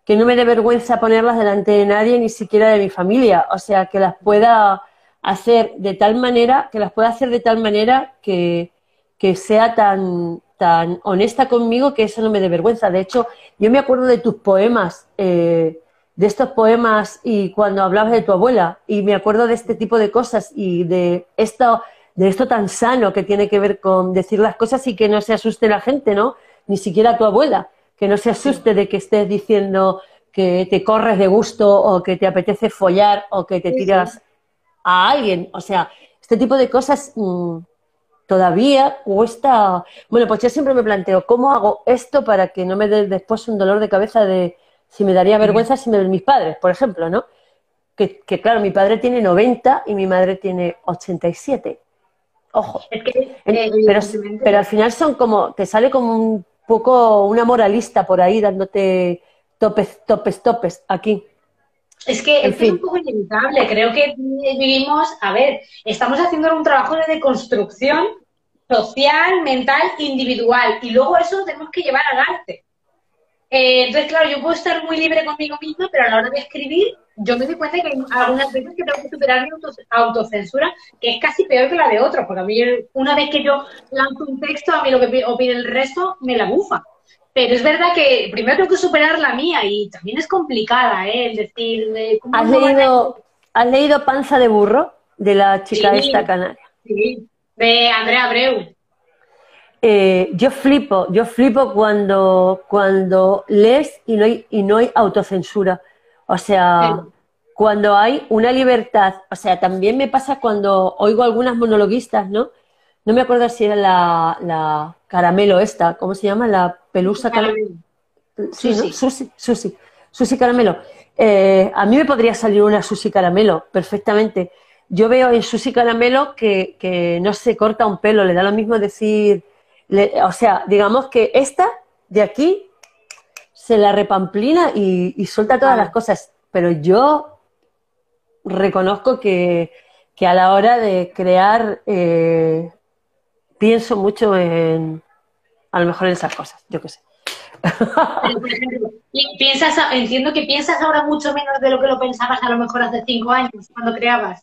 que no me dé vergüenza ponerlas delante de nadie, ni siquiera de mi familia. O sea, que las pueda hacer de tal manera, que las pueda hacer de tal manera que, que sea tan, tan honesta conmigo que eso no me dé vergüenza. De hecho, yo me acuerdo de tus poemas, eh, de estos poemas y cuando hablabas de tu abuela, y me acuerdo de este tipo de cosas y de esto, de esto tan sano que tiene que ver con decir las cosas y que no se asuste la gente, ¿no? Ni siquiera tu abuela que no se asuste de que estés diciendo que te corres de gusto o que te apetece follar o que te Sí, tiras a alguien. O sea, este tipo de cosas mm, todavía cuesta. Bueno, pues yo siempre me planteo, ¿cómo hago esto para que no me dé después un dolor de cabeza de si me daría vergüenza si me ven mis padres, por ejemplo, ¿no? Que, que claro, mi padre tiene 90 y mi madre tiene 87. Ojo. Es que, En- eh, pero, pero al final son como, te sale como un poco una moralista por ahí dándote topes, topes, topes aquí. Es que En es, que es fin. un poco inevitable. Creo que vivimos, a ver, estamos haciendo un trabajo de deconstrucción social, mental, individual. Y luego eso lo tenemos que llevar al arte. Eh, entonces, claro, yo puedo estar muy libre conmigo misma, pero a la hora de escribir, yo me doy cuenta que hay algunas veces que tengo que superar mi auto- autocensura, que es casi peor que la de otros, porque a mí, una vez que yo lanzo un texto, a mí lo que pi- opine el resto me la bufa. Pero es verdad que primero tengo que superar la mía y también es complicada, ¿eh? El decir, eh, ¿cómo ¿Has leído, ¿Has leído Panza de Burro de la chica Sí. esta canaria? Sí, de Andrea Abreu. Eh, yo flipo, yo flipo cuando, cuando lees y no hay, y no hay autocensura. O sea, Sí. cuando hay una libertad. O sea, también me pasa cuando oigo algunas monologuistas, ¿no? No me acuerdo si era la, la caramelo esta, ¿cómo se llama? La pelusa caramelo. Sí, ¿no? Susi. Susi, Susi, Susi Caramelo. Eh, a mí me podría salir una Susi Caramelo perfectamente. Yo veo en Susi Caramelo que, que no se corta un pelo, le da lo mismo decir, le- o sea, digamos que esta de aquí se la repamplina y, y suelta todas las cosas, pero yo reconozco que, que a la hora de crear eh, pienso mucho en, a lo mejor en esas cosas, yo qué sé. Pero, por ejemplo, pi- piensas, entiendo que piensas ahora mucho menos de lo que lo pensabas a lo mejor hace cinco años, cuando creabas.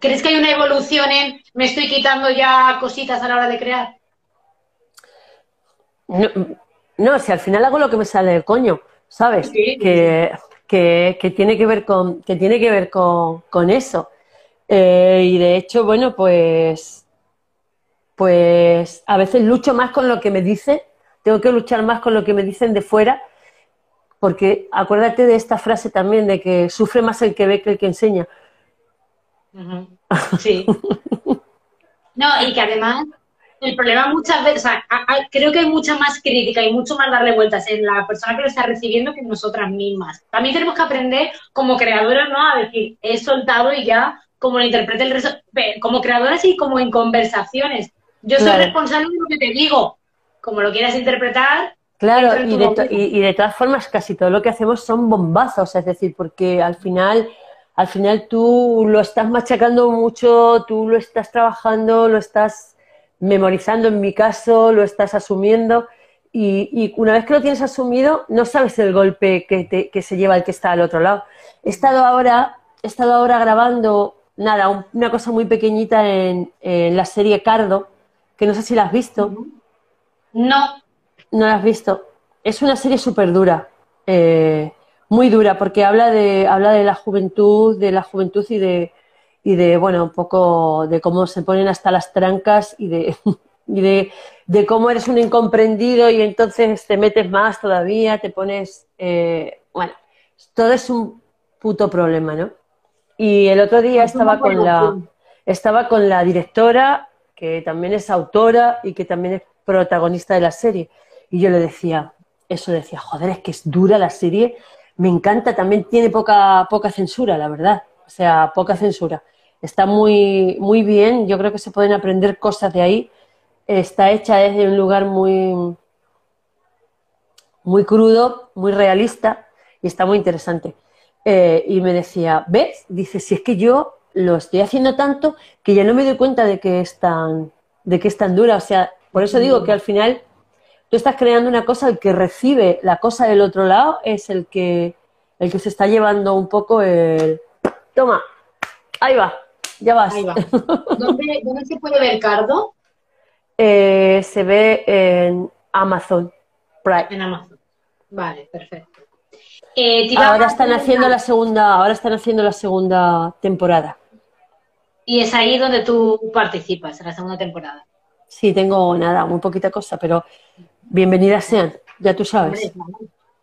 ¿Crees que hay una evolución en me estoy quitando ya cositas a la hora de crear? No, no, si al final hago lo que me sale del coño, ¿sabes? Sí. Que, que, que tiene que ver con, que tiene que ver con, con eso. Eh, y de hecho, bueno, pues, pues a veces lucho más con lo que me dicen, tengo que luchar más con lo que me dicen de fuera, porque acuérdate de esta frase también de que sufre más el que ve que el que enseña. Sí. No, y que además el problema muchas veces, o sea, creo que hay mucha más crítica y mucho más darle vueltas en la persona que lo está recibiendo que en nosotras mismas. También tenemos que aprender como creadoras, ¿no? A decir, he soltado y ya como lo interprete el resto, como creadoras y como en conversaciones. Yo soy Claro. responsable de lo que te digo. Como lo quieras interpretar, Claro, y de, y, y de todas formas casi todo lo que hacemos son bombazos, es decir, porque al final, al final tú lo estás machacando mucho, tú lo estás trabajando, lo estás memorizando en mi caso, lo estás asumiendo y, y una vez que lo tienes asumido no sabes el golpe que, te- que se lleva el que está al otro lado. He estado ahora, he estado ahora grabando, nada, un- una cosa muy pequeñita en, en la serie Cardo, que no sé si la has visto. no. No la has visto. Es una serie súper dura, eh, muy dura, porque habla de, habla de la juventud, de la juventud y de, y de, bueno, un poco de cómo se ponen hasta las trancas y de, y de, de cómo eres un incomprendido y entonces te metes más todavía, te pones, eh, bueno, todo es un puto problema, ¿no? Y el otro día Es una estaba con la, estaba con la directora, que también es autora y que también es protagonista de la serie. Y yo le decía, eso decía, joder, es que es dura la serie, me encanta, también tiene poca, poca censura, la verdad. O sea, poca censura. Está muy, muy bien, yo creo que se pueden aprender cosas de ahí. Está hecha desde un lugar muy, muy crudo, muy realista y está muy interesante. Eh, y me decía, ¿ves? Dice, si es que yo lo estoy haciendo tanto que ya no me doy cuenta de que es tan, de que es tan dura. O sea, por eso digo que al final tú estás creando una cosa, el que recibe la cosa del otro lado es el que, el que se está llevando un poco el... Toma, ahí va, ya vas. Ahí va. ¿Dónde, dónde se puede ver Cardo? Eh, se ve en Amazon Prime. En Amazon. Vale, perfecto. Eh, Ahora están haciendo la segunda, ahora están haciendo la segunda temporada. Y es ahí donde tú participas, en la segunda temporada. Sí, tengo nada, muy poquita cosa, pero bienvenidas sean, ya tú sabes.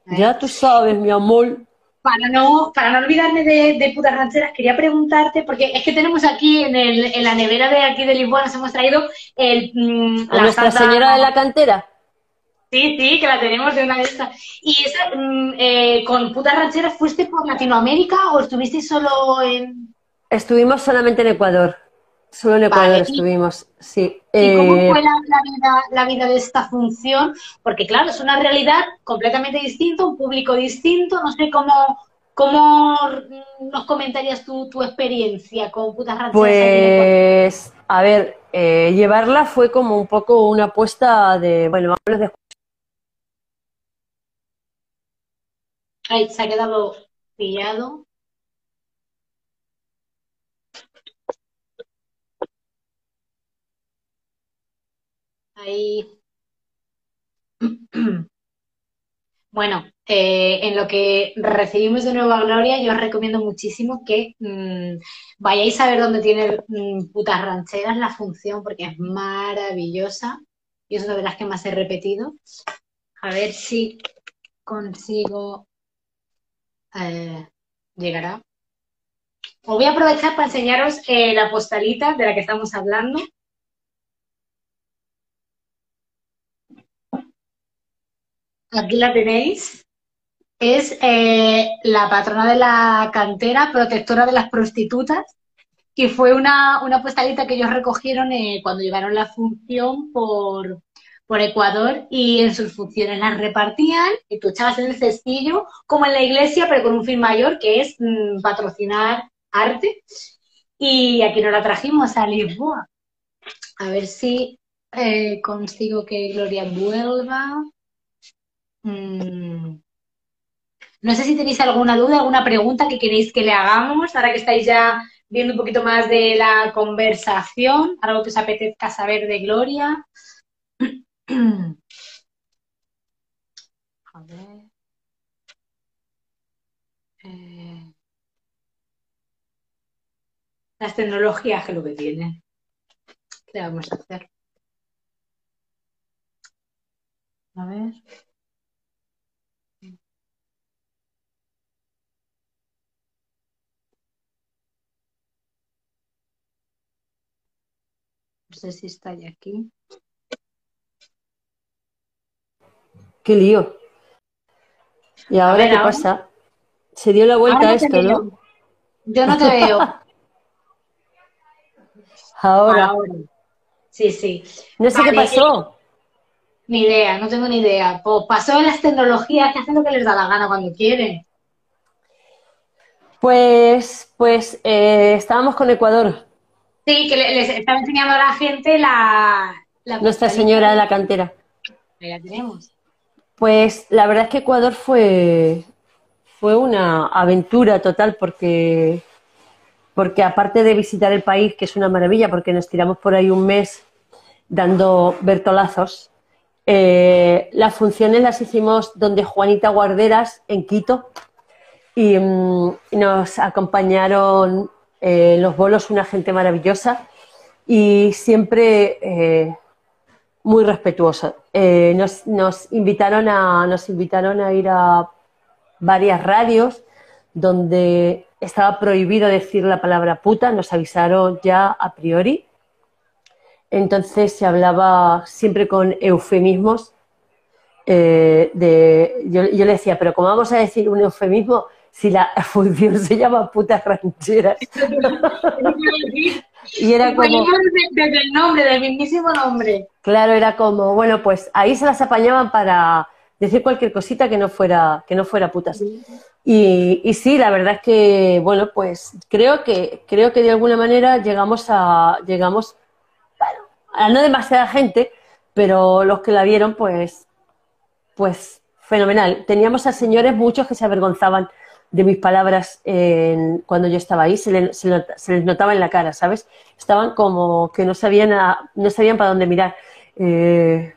Ya tú sabes, mi amor. Para no, para no olvidarme de, putas rancheras, quería preguntarte, porque es que tenemos aquí en, el, en la nevera de aquí de Lisboa, nos hemos traído el, mm, ¿A Nuestra Señora de la Cantera? Sí, sí, que la tenemos de una de estas. ¿Y esa, mm, eh, con putas rancheras fuiste por Latinoamérica o estuviste solo en...? Estuvimos solamente en Ecuador. Solo en Ecuador estuvimos, sí. ¿Y cómo eh, fue la, vida, de esta función? Porque claro, es una realidad completamente distinta, un público distinto, no sé cómo, cómo nos comentarías tú tu experiencia con Putas Rancheras. Pues, a ver, eh, llevarla fue como un poco una apuesta de, bueno, vamos de... Ay, se ha quedado pillado. Ahí. Bueno, eh, en lo que recibimos de Nueva Gloria, yo os recomiendo muchísimo que mm, vayáis a ver dónde tiene mm, putas rancheras la función, porque es maravillosa y es una de las que más he repetido. A ver si consigo eh, llegará. Os voy a aprovechar para enseñaros eh, la postalita de la que estamos hablando. Aquí la tenéis. Es eh, la patrona de la cantera, protectora de las prostitutas, y fue una, una postalita que ellos recogieron eh, cuando llevaron la función por, por Ecuador y en sus funciones las repartían y tú echabas en el cestillo, como en la iglesia, pero con un fin mayor que es mm, patrocinar arte. Y aquí nos la trajimos a Lisboa. A ver si eh, consigo que Gloria vuelva. Mm. No sé si tenéis alguna duda, alguna pregunta que queréis que le hagamos, ahora que estáis ya viendo un poquito más de la conversación, algo que os apetezca saber de Gloria. A ver. Eh. Las tecnologías que lo que tienen. ¿Qué vamos a hacer? A ver. Sé si está ya aquí. Qué lío. ¿Y ahora qué pasa? Se dio la vuelta a esto, ¿no? Yo no te veo. ahora. Sí, sí. No sé qué pasó. Ni idea, no tengo ni idea. Pues pasó en las tecnologías que hacen lo que les da la gana cuando quieren. Pues, pues eh, estábamos con Ecuador. Sí, que les estaba enseñando a la gente la... Nuestra Señora de la Cantera. Ahí la tenemos. Pues la verdad es que Ecuador fue, fue una aventura total porque, porque aparte de visitar el país, que es una maravilla, porque nos tiramos por ahí un mes dando bertolazos, eh, las funciones las hicimos donde Juanita Guarderas, en Quito, y mm, nos acompañaron eh, los bolos una gente maravillosa y siempre eh, muy respetuoso. Eh, nos, invitaron a, nos invitaron a ir a varias radios donde estaba prohibido decir la palabra puta, nos avisaron ya a priori. Entonces se hablaba siempre con eufemismos. Yo, yo, le decía, pero ¿cómo vamos a decir un eufemismo si la función se llama putas rancheras? Y era como... Desde, el nombre, del mismísimo nombre. Claro, era como, bueno, pues ahí se las apañaban para decir cualquier cosita que no fuera, que no fuera putas. Y, y, sí, la verdad es que, bueno, pues creo que, creo que de alguna manera llegamos a, llegamos, bueno, a no demasiada gente, pero los que la vieron, pues, pues fenomenal. Teníamos a señores muchos que se avergonzaban de mis palabras cuando yo estaba ahí, se, les notaba en la cara, ¿sabes? Estaban como que no sabían, no sabían para dónde mirar. Eh,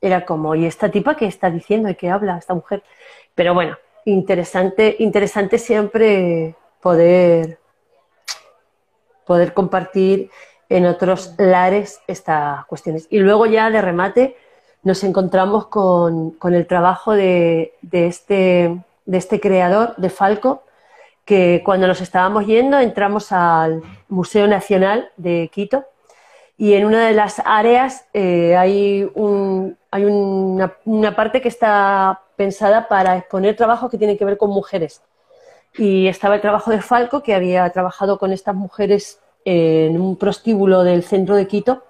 era como, ¿y esta tipa qué está diciendo y qué habla esta mujer? Pero bueno, interesante, interesante siempre poder, poder compartir en otros lares estas cuestiones. Y luego ya de remate, nos encontramos con, el trabajo de, este, de este creador, de Falco, que cuando nos estábamos yendo entramos al Museo Nacional de Quito y en una de las áreas eh, hay, un, hay una, una, parte que está pensada para exponer trabajos que tienen que ver con mujeres. Y estaba el trabajo de Falco, que había trabajado con estas mujeres en un prostíbulo del centro de Quito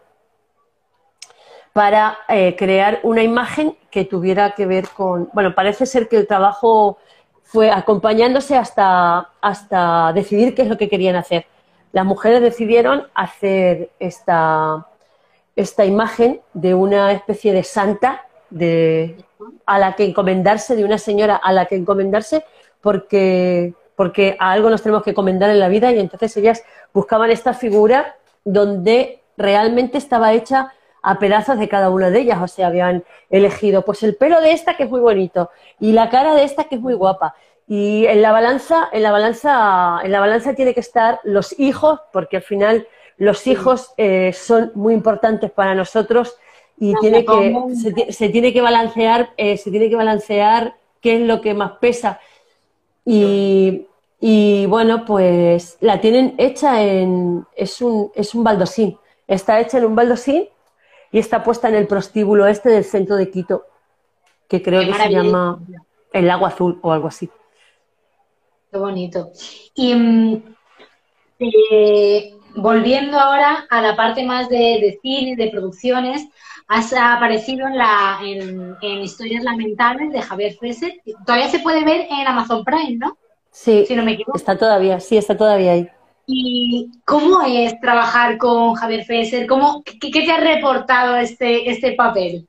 para eh, crear una imagen que tuviera que ver con, bueno, parece ser que el trabajo fue acompañándose hasta, hasta decidir qué es lo que querían hacer. Las mujeres decidieron hacer esta, esta imagen de una especie de santa de, a la que encomendarse, de una señora a la que encomendarse, porque, porque a algo nos tenemos que encomendar en la vida y entonces ellas buscaban esta figura donde realmente estaba hecha a pedazos de cada una de ellas. O sea, habían elegido pues el pelo de esta que es muy bonito y la cara de esta que es muy guapa. Y en la balanza, en la balanza, en la balanza tiene que estar los hijos, porque al final los hijos eh, son muy importantes para nosotros y tiene que, se, tiene que balancear, eh, se tiene que balancear qué es lo que más pesa. Y, y bueno, pues la tienen hecha en, es un, es un baldosín. Está hecha en un baldosín y está puesta en el prostíbulo este del centro de Quito, que creo que se llama el Lago Azul o algo así. Qué bonito. Y mm, eh, volviendo ahora a la parte más de, de cine, de producciones, has aparecido en, la, en, Historias Lamentables de Javier Freser. Todavía se puede ver en Amazon Prime, ¿no? Sí, si no me equivoco. está todavía, sí, está todavía ahí. ¿Y cómo es trabajar con Javier Fesser? ¿Cómo, qué, te ha reportado este, este papel?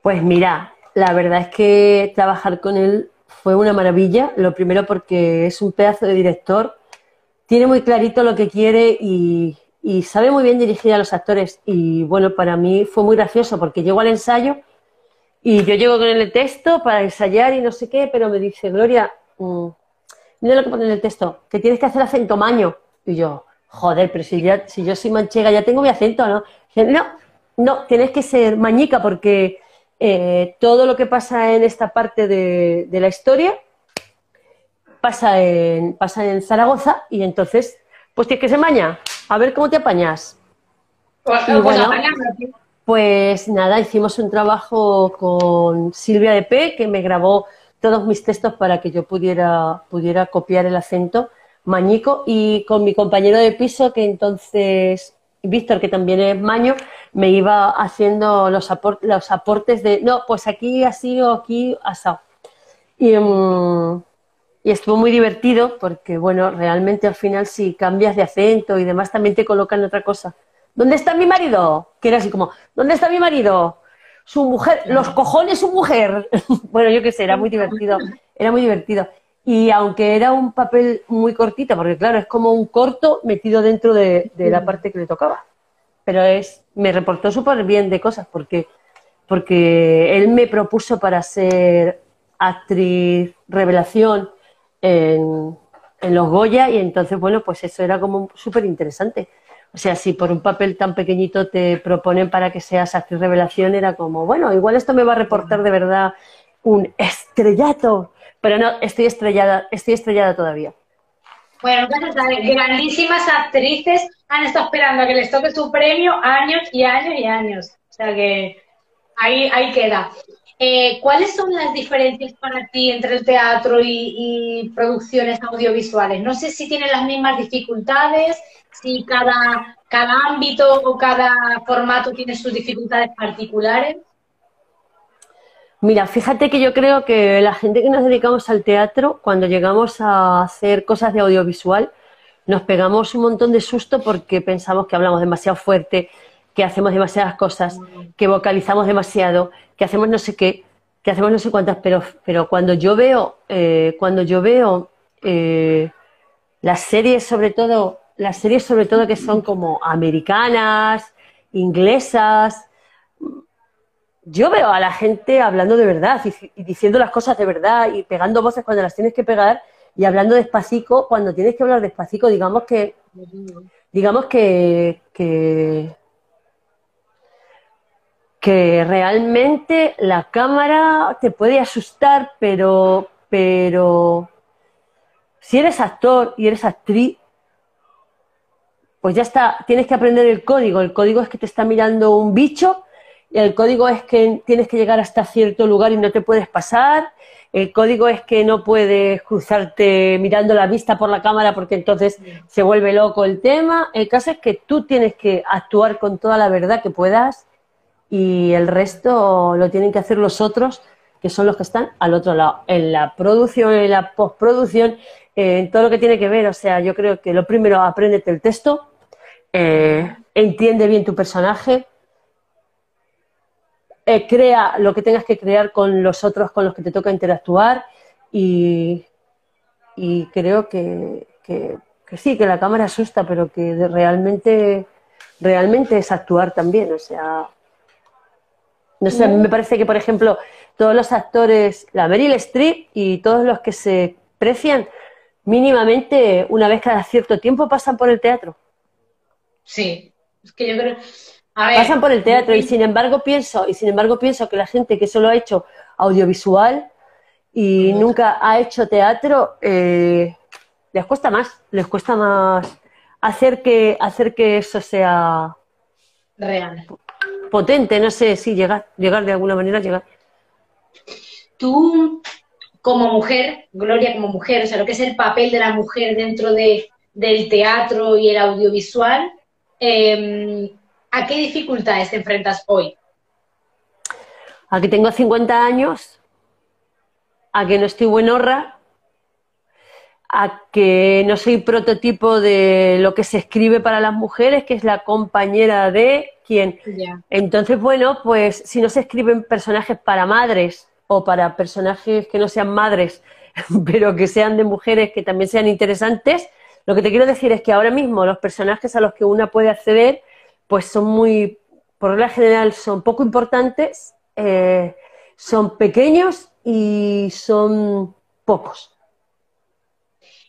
Pues mira, la verdad es que trabajar con él fue una maravilla. Lo primero porque es un pedazo de director, tiene muy clarito lo que quiere y, sabe muy bien dirigir a los actores. Y bueno, para mí fue muy gracioso porque llego al ensayo y yo llego con el texto para ensayar y no sé qué, pero me dice, Gloria, mm, mira lo que pone en el texto, que tienes que hacer acento maño. Y yo, joder, pero si, ya, si yo soy manchega ya tengo mi acento, ¿no? no, no, tienes que ser mañica porque eh, todo lo que pasa en esta parte de, la historia pasa en, pasa en Zaragoza y entonces, pues tienes que ser maña. A ver cómo te apañas. Pues, y pues, bueno, pues nada, hicimos un trabajo con Silvia de P, que me grabó todos mis textos para que yo pudiera, pudiera copiar el acento mañico y con mi compañero de piso que entonces, Víctor, que también es maño, me iba haciendo los, los aportes de, no, pues aquí así o aquí asado. Y, mm, y estuvo muy divertido porque, bueno, realmente al final si cambias de acento y demás también te colocan otra cosa. ¿Dónde está mi marido? Que era así como, ¿dónde está mi marido? Su mujer, los cojones su mujer. bueno, yo qué sé, era muy divertido, era muy divertido. Y aunque era un papel muy cortito, porque claro, es como un corto metido dentro de, la parte que le tocaba. Pero es, me reportó súper bien de cosas, porque, porque él me propuso para ser actriz revelación en, en los Goya y entonces, bueno, pues eso era como súper interesante. O sea, si por un papel tan pequeñito te proponen para que seas actriz revelación, era como, bueno, igual esto me va a reportar de verdad un estrellato. Pero no, estoy estrellada, estoy estrellada todavía. Bueno, grandísimas actrices han estado esperando a que les toque su premio años y años y años. O sea que ahí, ahí queda. Eh, ¿Cuáles son las diferencias para ti entre el teatro y, y producciones audiovisuales? No sé si tienen las mismas dificultades, si cada, cada ámbito o cada formato tiene sus dificultades particulares? Mira, fíjate que yo creo que la gente que nos dedicamos al teatro, cuando llegamos a hacer cosas de audiovisual, nos pegamos un montón de susto porque pensamos que hablamos demasiado fuerte, que hacemos demasiadas cosas, que vocalizamos demasiado, que hacemos no sé qué, que hacemos no sé cuántas, pero, pero cuando yo veo, eh, cuando yo veo eh, las series, sobre todo las series sobre todo que son como americanas, inglesas, yo veo a la gente hablando de verdad y, diciendo las cosas de verdad y pegando voces cuando las tienes que pegar y hablando despacito cuando tienes que hablar despacito, digamos que digamos que, que realmente la cámara te puede asustar, pero, pero si eres actor y eres actriz, pues ya está, tienes que aprender el código. El código es que te está mirando un bicho, y el código es que tienes que llegar hasta cierto lugar y no te puedes pasar. El código es que no puedes cruzarte mirando la vista por la cámara porque entonces se vuelve loco el tema. El caso es que tú tienes que actuar con toda la verdad que puedas y el resto lo tienen que hacer los otros, que son los que están al otro lado, en la producción, en la postproducción, en todo lo que tiene que ver. O sea, yo creo que lo primero, apréndete el texto, eh, entiende bien tu personaje, eh, crea lo que tengas que crear con los otros con los que te toca interactuar y, y creo que, que, sí, que la cámara asusta, pero que realmente, realmente es actuar también. O sea, no sé, me parece que, por ejemplo, todos los actores, la Meryl Streep y todos los que se precian, mínimamente una vez cada cierto tiempo pasan por el teatro. Sí, es que yo creo. pasan por el teatro y sin embargo pienso y sin embargo pienso que la gente que solo ha hecho audiovisual y nunca ha hecho teatro eh, les cuesta más, les cuesta más hacer que hacer que eso sea real, potente, no sé, si llegar, llegar de alguna manera, llegar. Tú como mujer, Gloria como mujer, o sea, lo que es el papel de la mujer dentro de, del teatro y el audiovisual, Em, ¿a qué dificultades te enfrentas hoy? A que tengo 50 años, a que no estoy buenorra, a que no soy prototipo de lo que se escribe para las mujeres, que es la compañera de quien. Entonces, bueno, pues si no se escriben personajes para madres o para personajes que no sean madres, pero que sean de mujeres que también sean interesantes, lo que te quiero decir es que ahora mismo los personajes a los que una puede acceder, pues son muy, por regla general, son poco importantes, eh, son pequeños y son pocos.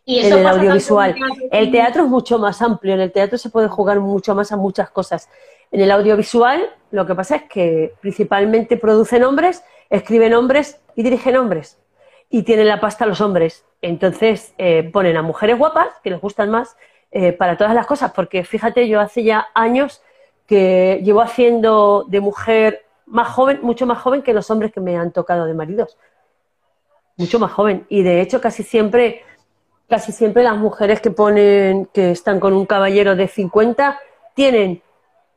¿Y en el audiovisual. El teatro es mucho más amplio, en el teatro se puede jugar mucho más a muchas cosas. En el audiovisual lo que pasa es que principalmente producen hombres, escriben hombres y dirigen hombres y tienen la pasta los hombres. Entonces eh, ponen a mujeres guapas, que les gustan más, eh, para todas las cosas, porque fíjate, yo hace ya años que llevo haciendo de mujer más joven, mucho más joven que los hombres que me han tocado de maridos. Mucho más joven. Y de hecho casi siempre, casi siempre las mujeres que ponen, que están con un caballero de 50, tienen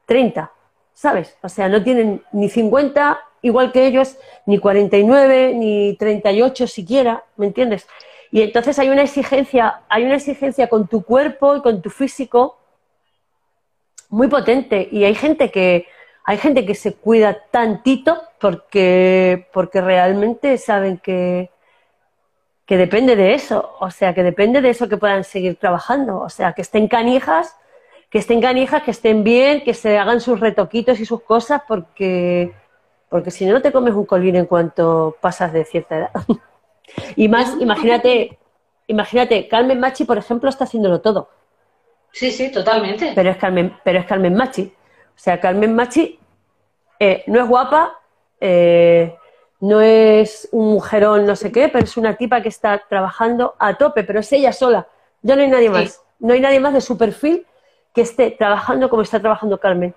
30, ¿sabes? O sea, no tienen ni 50 igual que ellos, ni 49, ni 38 siquiera, ¿me entiendes? Y entonces hay una exigencia, hay una exigencia con tu cuerpo y con tu físico muy potente. Y hay gente que, hay gente que se cuida tantito porque, porque realmente saben que, que depende de eso, o sea, que depende de eso que puedan seguir trabajando, o sea, que estén canijas, que estén canijas, que estén bien, que se hagan sus retoquitos y sus cosas, porque porque si no, no te comes un colín en cuanto pasas de cierta edad. y más, imagínate, imagínate, Carmen Machi, por ejemplo, está haciéndolo todo. Sí, sí, totalmente. Pero es Carmen, pero es Carmen Machi. O sea, Carmen Machi eh, no es guapa, eh, no es un mujerón, no sé qué, pero es una tipa que está trabajando a tope, pero es ella sola. Ya no hay nadie más. No hay nadie más de su perfil que esté trabajando como está trabajando Carmen.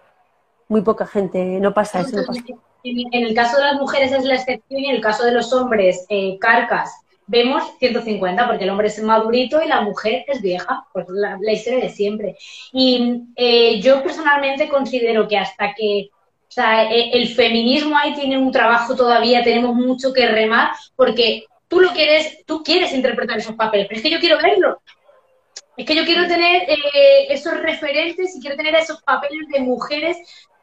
Muy poca gente, no pasa eso. No pasa en, el caso de las mujeres es la excepción y en el caso de los hombres, eh, carcas, vemos 150, porque el hombre es madurito y la mujer es vieja, pues la, historia de siempre. Y eh, yo personalmente considero que hasta que o sea, e, el feminismo ahí tiene un trabajo todavía, tenemos mucho que remar, porque tú lo quieres, tú quieres interpretar esos papeles, pero es que yo quiero verlo. Es que yo quiero tener eh, esos referentes y quiero tener esos papeles de mujeres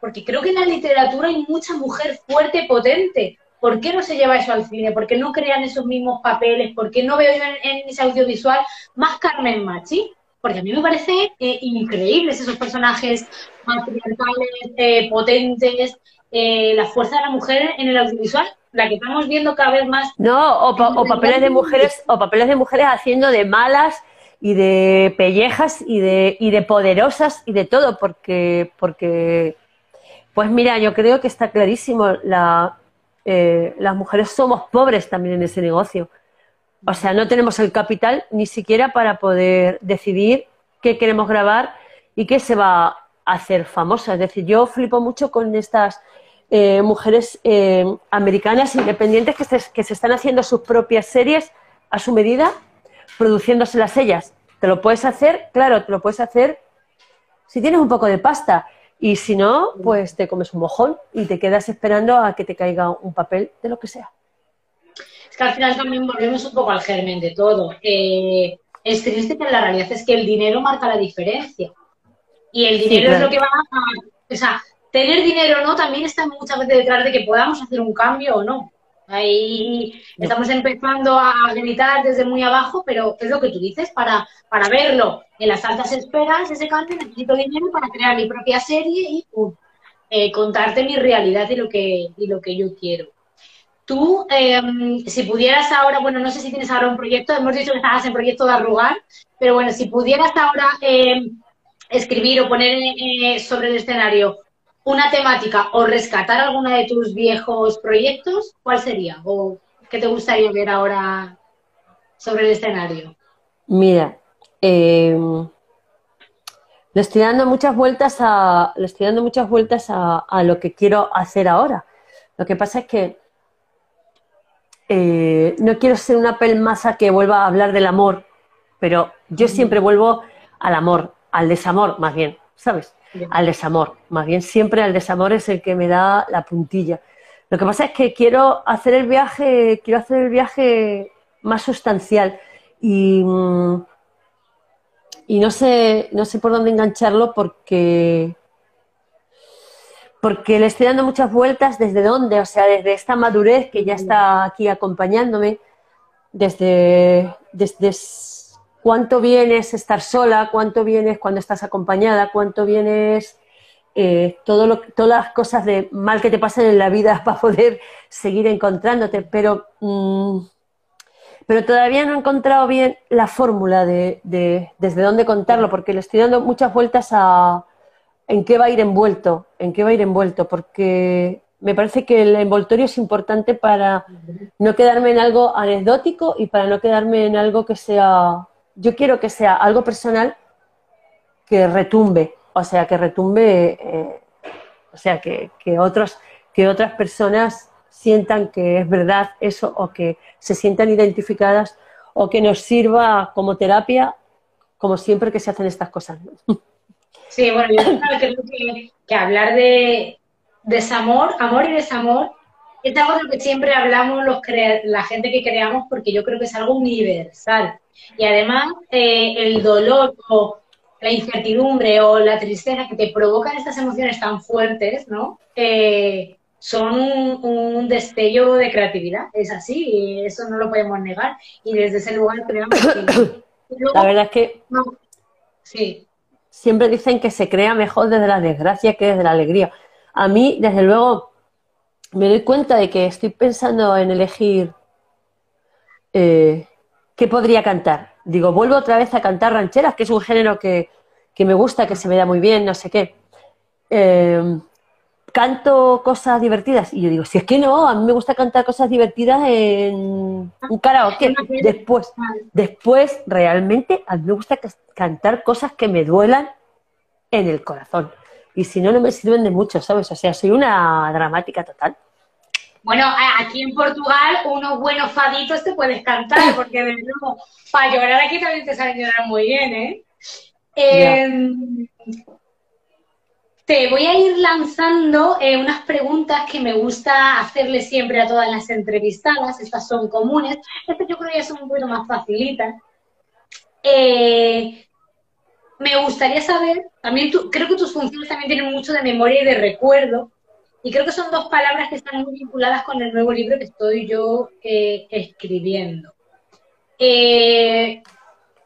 porque creo que en la literatura hay mucha mujer fuerte, potente. ¿Por qué no se lleva eso al cine? ¿Por qué no crean esos mismos papeles? ¿Por qué no veo yo en, ese audiovisual más Carmen Machi? Porque a mí me parece eh, increíbles esos personajes matriarcales, eh, potentes, eh, la fuerza de la mujer en el audiovisual, la que estamos viendo cada vez más. No, o, papeles de mujeres, o papeles de mujeres haciendo de malas y de pellejas y de, y de poderosas y de todo, porque, porque Pues mira, yo creo que está clarísimo. La, eh, las mujeres somos pobres también en ese negocio. O sea, no tenemos el capital ni siquiera para poder decidir qué queremos grabar y qué se va a hacer famoso. Es decir, yo flipo mucho con estas eh, mujeres eh, americanas independientes que se, que se están haciendo sus propias series a su medida, produciéndoselas ellas. Te lo puedes hacer, claro, te lo puedes hacer si tienes un poco de pasta. Y si no, pues te comes un mojón y te quedas esperando a que te caiga un papel de lo que sea. Es que al final también volvemos un poco al germen de todo. Eh, es triste, pero la realidad es que el dinero marca la diferencia. Y el dinero es lo que va a... O sea, tener dinero o no también está muchas veces detrás de que podamos hacer un cambio o no. Ahí estamos empezando a gritar desde muy abajo, pero es lo que tú dices, para, para verlo en las altas esperas, ese cambio necesito dinero para crear mi propia serie y eh, contarte mi realidad y lo que, y lo que yo quiero. Tú, em, si pudieras ahora, bueno, no sé si tienes ahora un proyecto, hemos dicho que estabas en proyecto de arrugar, pero bueno, si pudieras ahora em, escribir o poner eh, sobre el escenario una temática o rescatar alguna de tus viejos proyectos, ¿cuál sería? ¿O qué te gustaría ver ahora sobre el escenario? Mira, eh, le estoy dando muchas vueltas a, le estoy dando muchas vueltas a, lo que quiero hacer ahora. Lo que pasa es que eh, no quiero ser una pelmaza que vuelva a hablar del amor, pero yo siempre vuelvo al amor, al desamor más bien, ¿sabes? Al desamor. Más bien siempre al desamor es el que me da la puntilla. Lo que pasa es que quiero hacer el viaje, quiero hacer el viaje más sustancial y, mm, y no sé, no sé por dónde engancharlo porque porque le estoy dando muchas vueltas desde dónde, o sea, desde esta madurez que ya está aquí acompañándome, desde, desde cuánto vienes estar sola, cuánto vienes cuando estás acompañada, cuánto vienes eh, todo lo, todas las cosas de mal que te pasan en la vida para poder seguir encontrándote, pero, mm, pero todavía no he encontrado bien la fórmula de, desde dónde contarlo, porque le estoy dando muchas vueltas a en qué va a ir envuelto, en qué va a ir envuelto, porque me parece que el envoltorio es importante para no quedarme en algo anecdótico y para no quedarme en algo que sea yo quiero que sea algo personal que retumbe, o sea, que retumbe, eh, o sea, que, otros, que otras personas sientan que es verdad eso o que se sientan identificadas o que nos sirva como terapia, como siempre que se hacen estas cosas. Sí, bueno, yo creo que, que hablar de desamor, amor y desamor, es algo de lo que siempre hablamos los la gente que creamos porque yo creo que es algo universal. Y además, eh, el dolor o la incertidumbre o la tristeza que te provocan estas emociones tan fuertes, ¿no? Eh, son un, destello de creatividad, es así, y eso no lo podemos negar. Y desde ese lugar creamos que... la verdad es que... sí. Siempre dicen que se crea mejor desde la desgracia que desde la alegría. A mí, desde luego, me doy cuenta de que estoy pensando en elegir eh, ¿qué podría cantar? Digo, vuelvo otra vez a cantar rancheras, que es un género que, me gusta, que se me da muy bien, no sé qué. Em, canto cosas divertidas. Y yo digo, si es que no, a mí me gusta cantar cosas divertidas en un karaoke. Después, después, realmente, a mí me gusta cantar cosas que me duelan en el corazón. Y si no, no me sirven de mucho, ¿sabes? O sea, soy una dramática total. Bueno, aquí en Portugal unos buenos faditos te puedes cantar, porque de nuevo, para llorar aquí también te saben llorar muy bien, ¿eh? Em, te voy a ir lanzando eh, unas preguntas que me gusta hacerle siempre a todas las entrevistadas. Estas son comunes. Estas yo creo que son un poquito más facilitas. Eh, me gustaría saber, también creo que tus funciones también tienen mucho de memoria y de recuerdo. Y creo que son dos palabras que están muy vinculadas con el nuevo libro que estoy yo eh, escribiendo. Eh,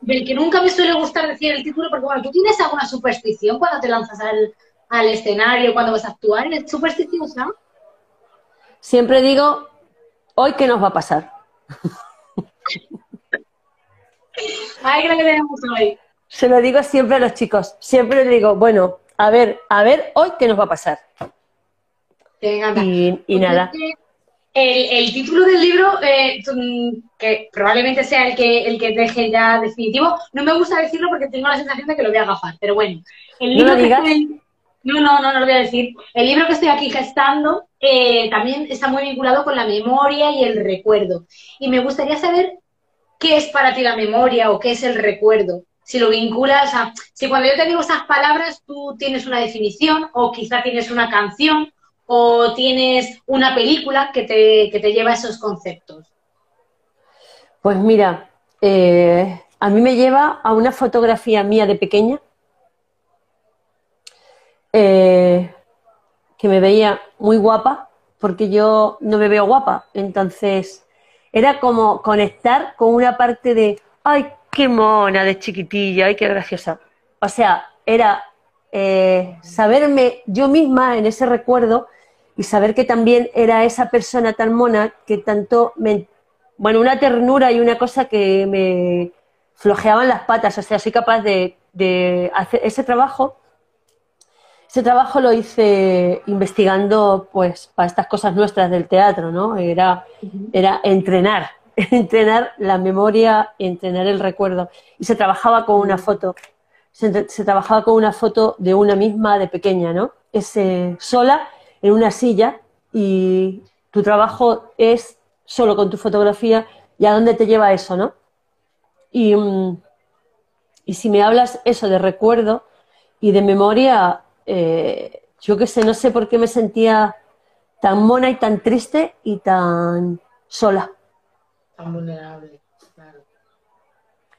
del que nunca me suele gustar decir el título, porque bueno, ¿tú tienes alguna superstición cuando te lanzas al, al escenario, cuando vas a actuar? ¿Eres supersticiosa? Siempre digo, hoy qué nos va a pasar. Ay, creo que tenemos hoy. Se lo digo siempre a los chicos. Siempre les digo, bueno, a ver, a ver, hoy qué nos va a pasar. Encanta. Y, y nada. El, el título del libro, eh, que probablemente sea el que, el que deje ya definitivo, no me gusta decirlo porque tengo la sensación de que lo voy a agafar, pero bueno. El libro ¿No lo que digas? estoy- no, no, no, no lo voy a decir. El libro que estoy aquí gestando eh, también está muy vinculado con la memoria y el recuerdo. Y me gustaría saber qué es para ti la memoria o qué es el recuerdo. Si lo vinculas a... Si cuando yo te digo esas palabras tú tienes una definición o quizá tienes una canción o tienes una película que te, que te lleva a esos conceptos. Pues mira, eh, a mí me lleva a una fotografía mía de pequeña eh, que me veía muy guapa porque yo no me veo guapa. Entonces era como conectar con una parte de, ay, qué mona de chiquitilla, ay, qué graciosa. O sea, era eh, saberme yo misma en ese recuerdo y saber que también era esa persona tan mona que tanto me bueno, una ternura y una cosa que me flojeaban las patas. O sea, soy capaz de, de hacer ese trabajo. Ese trabajo lo hice investigando, pues, para estas cosas nuestras del teatro, ¿no? Era, era entrenar, entrenar la memoria entrenar el recuerdo. Y se trabajaba con una foto. Se, se trabajaba con una foto de una misma de pequeña, ¿no? Es eh, sola en una silla y tu trabajo es solo con tu fotografía y a dónde te lleva eso, ¿no? Y, mm, y si me hablas eso de recuerdo y de memoria, eh, yo qué sé, no sé por qué me sentía tan mona y tan triste y tan sola. Tan vulnerable, claro.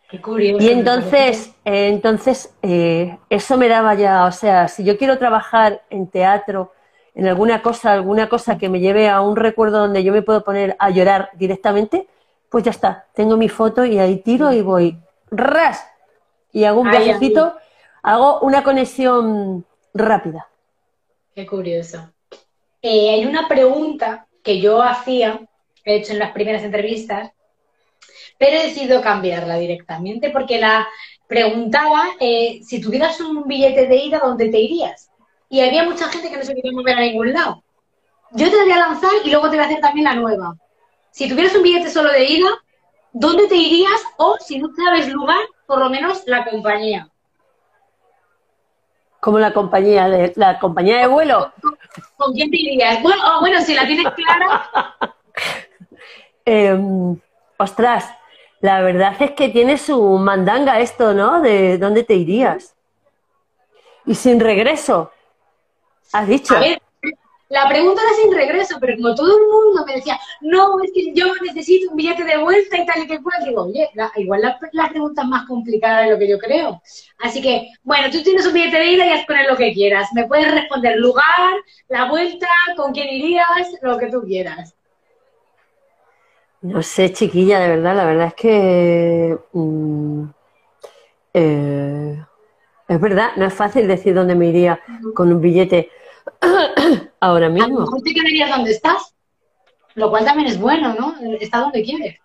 Qué curioso. Y entonces, eh, entonces eh, eso me daba ya, o sea, si yo quiero trabajar en teatro, en alguna cosa, alguna cosa que me lleve a un recuerdo donde yo me puedo poner a llorar directamente, pues ya está, tengo mi foto y ahí tiro y voy ras y hago un viajecito, hago una conexión rápida. Qué curioso. Eh, hay una pregunta que yo hacía, he hecho en las primeras entrevistas, pero he decidido cambiarla directamente porque la preguntaba eh, si tuvieras un billete de ida, ¿dónde te irías? Y había mucha gente que no se quería mover a ningún lado. Yo te la voy a lanzar y luego te voy a hacer también la nueva. Si tuvieras un billete solo de ida, ¿dónde te irías? O si no sabes lugar, por lo menos la compañía. Como la compañía de la compañía de vuelo. ¿Con quién te irías? Bueno, oh, bueno si la tienes clara, Eh, ostras, la verdad es que tiene su mandanga esto, ¿no? De dónde te irías. Y sin regreso. Has dicho. A ver, la pregunta era sin regreso, pero como todo el mundo me decía, no, es que yo necesito un billete de vuelta y tal y que cual, digo, oye, la- igual la, la pregunta es más complicada de lo que yo creo. Así que, bueno, tú tienes un billete de ida y haz él lo que quieras. Me puedes responder lugar, la vuelta, con quién irías, lo que tú quieras. No sé, chiquilla, de verdad, la verdad es que mm, eh, es verdad, no es fácil decir dónde me iría con un billete ahora A lo mismo. mejor te quedarías donde estás, lo cual también es bueno, ¿no? Está donde quieres.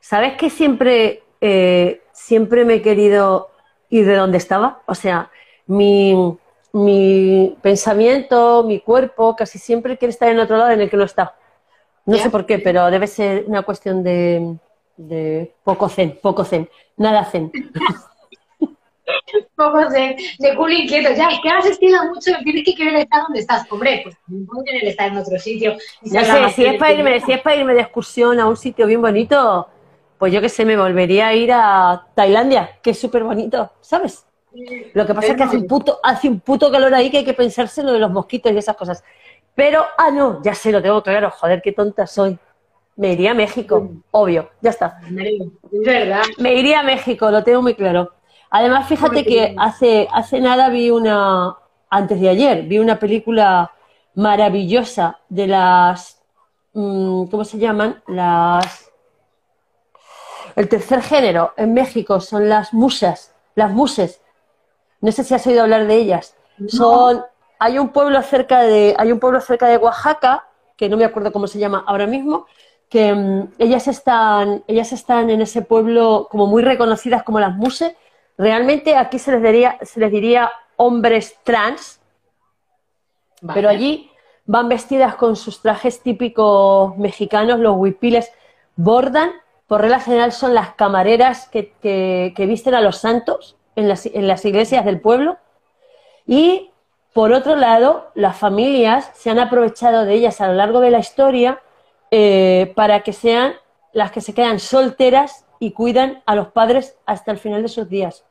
¿Sabes que siempre, eh, siempre me he querido ir de donde estaba? O sea, mi, mi pensamiento, mi cuerpo, casi siempre quiere estar en otro lado en el que no está. No sé por qué, pero debe ser una cuestión de, de poco zen, poco zen, nada zen. poco de, de culo inquieto. Ya, es que ahora se estila mucho, tienes que querer estar donde estás. Hombre, pues no puedo querer estar en otro sitio. Y No sé, si es, para irme, si es para irme de excursión a un sitio bien bonito, pues yo qué sé, me volvería a ir a Tailandia, que es súper bonito, ¿sabes? Lo que pasa es que hace un, puto, hace un puto calor ahí que hay que pensarse en lo de los mosquitos y esas cosas. Pero, ah, no, ya sé, lo tengo claro, joder, qué tonta soy. Me iría a México, obvio, ya está. Es verdad. Me iría a México, lo tengo muy claro. Además, fíjate que hace, hace nada vi una, antes de ayer, vi una película maravillosa de las, mm, ¿cómo se llaman? Las, el tercer género en México son las musas, las muses. No sé si has oído hablar de ellas. Son, hay un pueblo cerca de, hay un pueblo cerca de Oaxaca, que no me acuerdo cómo se llama ahora mismo, que mm, ellas están, ellas están en ese pueblo como muy reconocidas como las muses. Realmente aquí se les diría, se les diría hombres trans, Vale. pero allí van vestidas con sus trajes típicos mexicanos, los huipiles, bordan, por regla general son las camareras que, que, visten a los santos en las, en las iglesias del pueblo. Y por otro lado, las familias se han aprovechado de ellas a lo largo de la historia eh, para que sean las que se quedan solteras y cuidan a los padres hasta el final de sus días.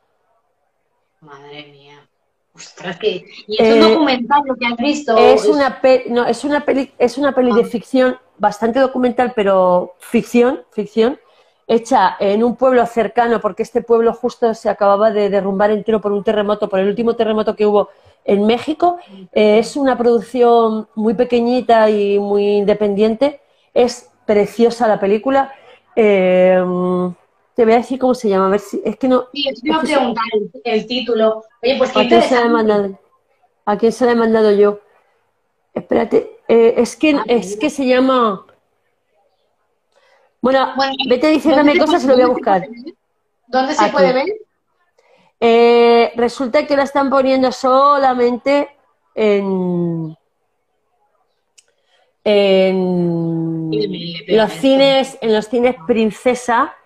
Madre mía. Ostras, que... ¿Y es un eh, documental lo que has visto? Es, Una no, es una peli, es una peli de ah. ficción, bastante documental, pero ficción, ficción, hecha en un pueblo cercano, porque este pueblo justo se acababa de derrumbar entero por un terremoto, por el último terremoto que hubo en México. Eh, es una producción muy pequeñita y muy independiente. Es preciosa la película. Eh, te voy a decir cómo se llama, a ver si. Es que no. Sí, te iba a preguntar el, título. Oye, pues ¿A quién se le mandado? ¿A quién se le ha mandado yo? Espérate, eh, es que ah, es que se llama. Bueno, vete diciéndome cosas y lo voy a buscar. ¿Dónde se puede ver? Eh, resulta que la están poniendo solamente en, en los cines, en los cines Princesa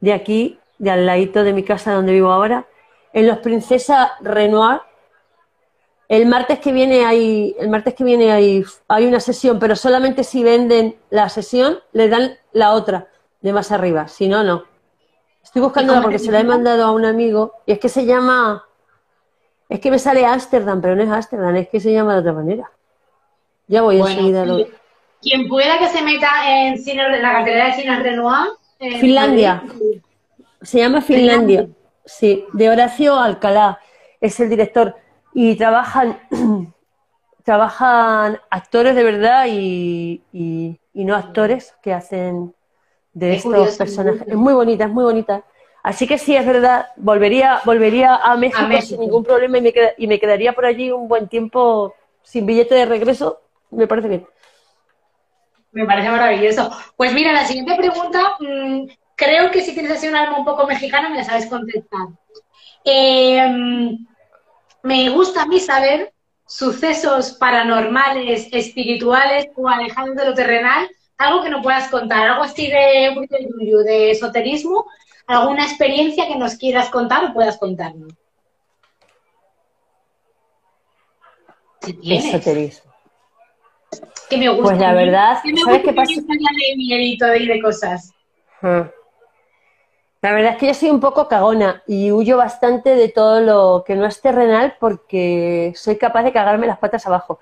de aquí, de al ladito de mi casa donde vivo ahora, en los Princesa Renoir. El martes que viene hay, el martes que viene hay, hay una sesión, pero solamente si venden la sesión, le dan la otra de más arriba, si no, no. Estoy buscándola porque se la he mandado a un amigo y es que se llama, es que me sale Ámsterdam, pero no es Ámsterdam, es que se llama de otra manera. Ya voy enseguida. Lo... Quien pueda que se meta en, cine, en la cartelera de cine Renoir, Finlandia. Se llama Finlandia. Sí, de Horacio Alcalá. Es el director. Y trabajan, trabajan actores de verdad y, no actores que hacen de estos personajes. Es muy bonita, es muy bonita. Así que sí, es verdad, volvería, volvería a México, sin ningún problema y me, y me quedaría por allí un buen tiempo sin billete de regreso. Me parece bien. Me parece maravilloso. Pues mira, la siguiente pregunta, mm, creo que si tienes así un alma un poco mexicana, me la sabes contestar. Em, me gusta a mí saber sucesos paranormales, espirituales o alejados de lo terrenal, algo que no puedas contar, algo así de, de esoterismo, alguna experiencia que nos quieras contar o puedas contarnos. Esoterismo que me gusta. Pues la verdad, ¿sabes qué pasa? De de cosas. La verdad es que yo soy un poco cagona y huyo bastante de todo lo que no es terrenal porque soy capaz de cagarme las patas abajo.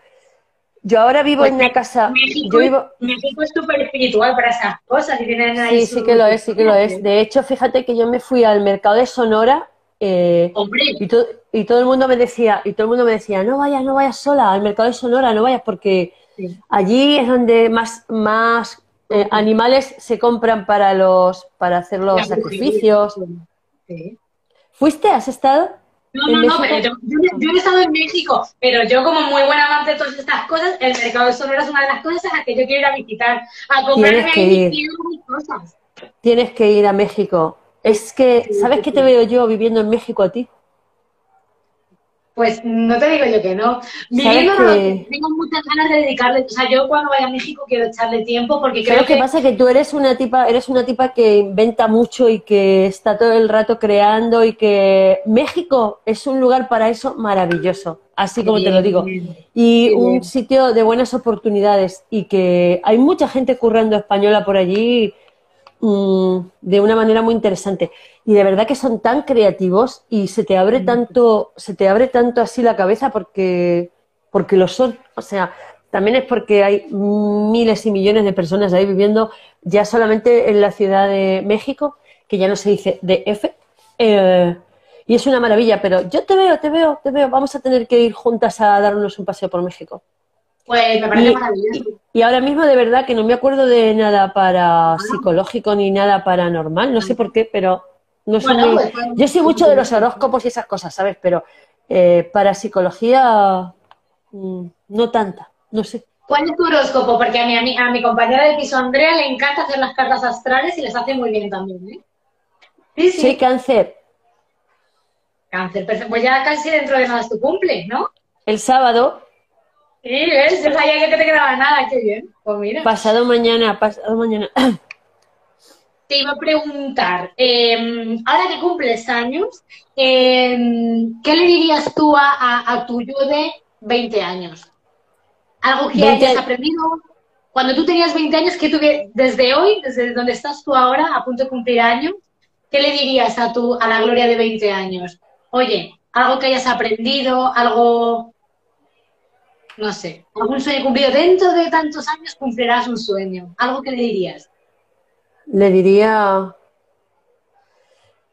Yo ahora vivo pues en una casa. México, México es súper espiritual para esas cosas. sí, sí que lo es, sí que lo es. De hecho, fíjate que yo me fui al mercado de Sonora eh, y, y, todo el mundo me decía, y todo el mundo me decía, no vayas, no vayas sola al mercado de Sonora, no vayas porque Allí es donde más, más eh, animales se compran para los para hacer los sacrificios. ¿Fuiste? ¿Has estado? No, no, no, pero yo, yo, he estado en México, pero yo como muy buena amante de todas estas cosas, el mercado de Sonora es una de las cosas a las que yo quiero ir a visitar, a comprarme ahí cosas. Tienes que ir a México. Es que, ¿sabes qué te veo yo viviendo en México a ti? Pues no te digo yo que no. Tengo muchas ganas de dedicarle, o sea, yo cuando vaya a México quiero echarle tiempo porque creo que... que pasa que tú eres una tipa, eres una tipa que inventa mucho y que está todo el rato creando y que México es un lugar para eso maravilloso, así como te lo digo. Y un sitio de buenas oportunidades y que hay mucha gente currando española por allí Mm, de una manera muy interesante. Y de verdad que son tan creativos y se te abre tanto, se te abre tanto así la cabeza porque, porque lo son. O sea, también es porque hay miles y millones de personas ahí viviendo ya solamente en la Ciudad de México, que ya no se dice DF. Eh, y es una maravilla, pero yo te veo, te veo, te veo. Vamos a tener que ir juntas a darnos un paseo por México. Pues me parece maravilloso. Y, ahora mismo de verdad que no me acuerdo de nada para ah. psicológico ni nada paranormal, no sé por qué, pero no soy pues, pues, Yo soy mucho de los horóscopos y esas cosas, ¿sabes? Pero eh, para psicología mm, no tanta, no sé. ¿Cuál es tu horóscopo? Porque a mi, a mi, compañera de piso Andrea le encanta hacer las cartas astrales y les hace muy bien también, ¿eh? Sí, sí. sí cáncer. Cáncer, perfecto. Pues ya casi dentro de nada es tu cumple, ¿no? El sábado Sí, ¿ves? Yo sabía que te quedaba nada, qué bien. Pues mira. Pasado mañana, pasado mañana. Te iba a preguntar, eh, ahora que cumples años, eh, ¿qué le dirías tú a, a, a tu yo de 20 años? Algo que 20 hayas aprendido. Cuando tú tenías 20 años, que tú, desde hoy, desde donde estás tú ahora, a punto de cumplir años, ¿qué le dirías a, tu, a la Gloria de 20 años? Oye, algo que hayas aprendido, algo, no sé, algún sueño cumplido. Dentro de tantos años cumplirás un sueño. ¿Algo que le dirías? Le diría,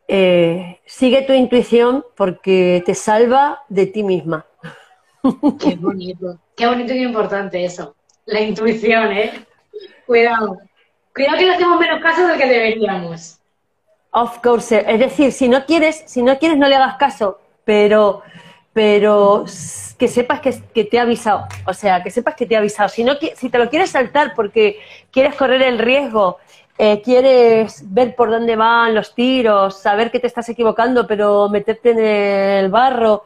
eh, sigue tu intuición porque te salva de ti misma. Qué bonito, qué bonito y importante eso. La intuición, ¿eh? Cuidado. Cuidado que le hacemos menos caso del que deberíamos. Of course. Es decir, si no quieres, si no quieres, no le hagas caso, pero, pero que sepas que, te ha avisado. O sea, que sepas que te ha avisado. Si, no, si te lo quieres saltar porque quieres correr el riesgo, eh, quieres ver por dónde van los tiros, saber que te estás equivocando, pero meterte en el barro,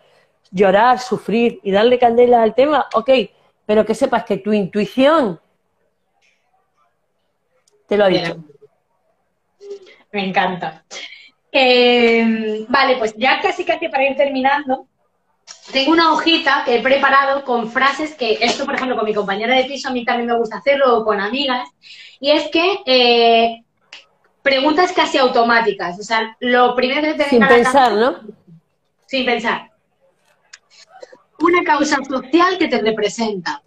llorar, sufrir y darle candela al tema, ok, pero que sepas que tu intuición te lo ha dicho. Me encanta. Eh, vale, pues ya casi casi para ir terminando, tengo una hojita que he preparado con frases que esto, por ejemplo, con mi compañera de piso a mí también me gusta hacerlo o con amigas, y es que eh, preguntas casi automáticas, o sea, lo primero que te Sin pensar, ¿no? Sin pensar. Una causa social que te representa.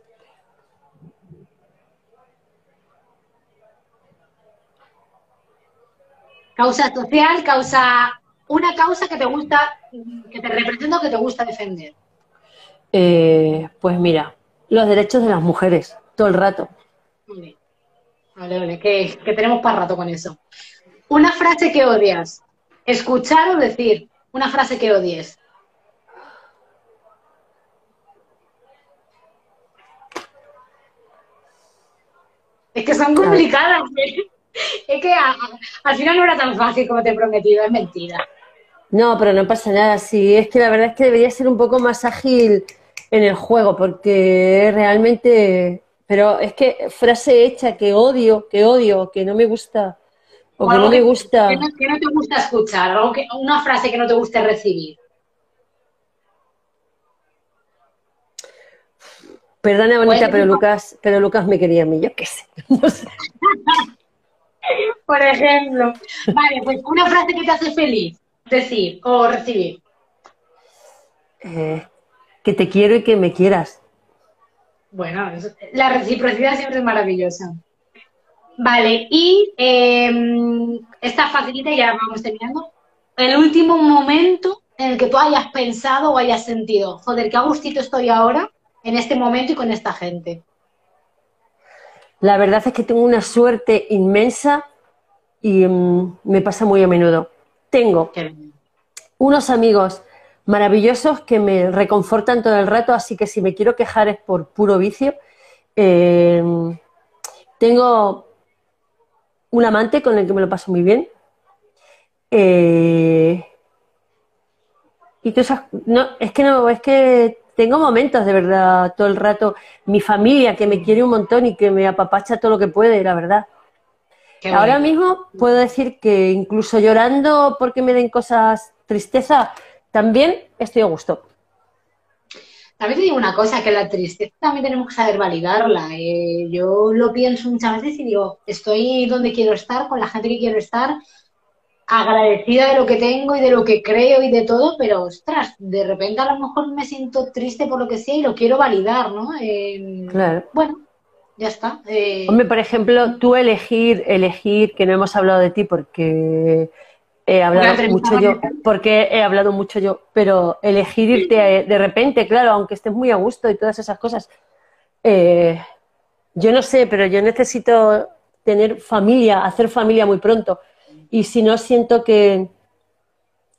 Causa social, causa. Una causa que te gusta, que te representa o que te gusta defender. Eh, pues mira, los derechos de las mujeres, todo el rato. Vale, vale, vale que, que tenemos para rato con eso. Una frase que odias. Escuchar o decir. Una frase que odies. Es que son complicadas. ¿eh? Es que a, al final no era tan fácil como te he prometido, es mentira. No, pero no pasa nada. Sí, es que la verdad es que debería ser un poco más ágil en el juego, porque realmente. Pero es que frase hecha que odio, que odio, que no me gusta, o, o que no me gusta. Que no, que no, te gusta escuchar, algo que, una frase que no te guste recibir. Perdona, bonita, pero Lucas, pero Lucas me quería a mí, yo qué sé. No sé. Por ejemplo. Vale, pues una frase que te hace feliz decir o recibir. Eh, que te quiero y que me quieras. Bueno, la reciprocidad siempre es maravillosa. Vale, y eh, esta facilita ya vamos terminando. El último momento en el que tú hayas pensado o hayas sentido, joder, qué a gustito estoy ahora, en este momento y con esta gente. La verdad es que tengo una suerte inmensa y um, me pasa muy a menudo. Tengo unos amigos maravillosos que me reconfortan todo el rato, así que si me quiero quejar es por puro vicio. Eh, tengo un amante con el que me lo paso muy bien. Eh, y tú sabes, no, es que no, es que tengo momentos de verdad todo el rato. Mi familia que me quiere un montón y que me apapacha todo lo que puede, la verdad. Qué Ahora bueno. mismo puedo decir que incluso llorando porque me den cosas tristeza, también estoy a gusto. También te digo una cosa, que la tristeza también tenemos que saber validarla. Eh, yo lo pienso muchas veces y digo, estoy donde quiero estar, con la gente que quiero estar, agradecida de lo que tengo y de lo que creo y de todo, pero ostras, de repente a lo mejor me siento triste por lo que sea y lo quiero validar, ¿no? Eh, claro. Bueno, ya está. Eh... Hombre, por ejemplo, tú elegir, elegir, que no hemos hablado de ti porque he hablado mucho yo, porque he hablado mucho yo, pero elegir irte de repente, claro, aunque estés muy a gusto y todas esas cosas, eh, yo no sé, pero yo necesito tener familia, hacer familia muy pronto. Y si no, siento que,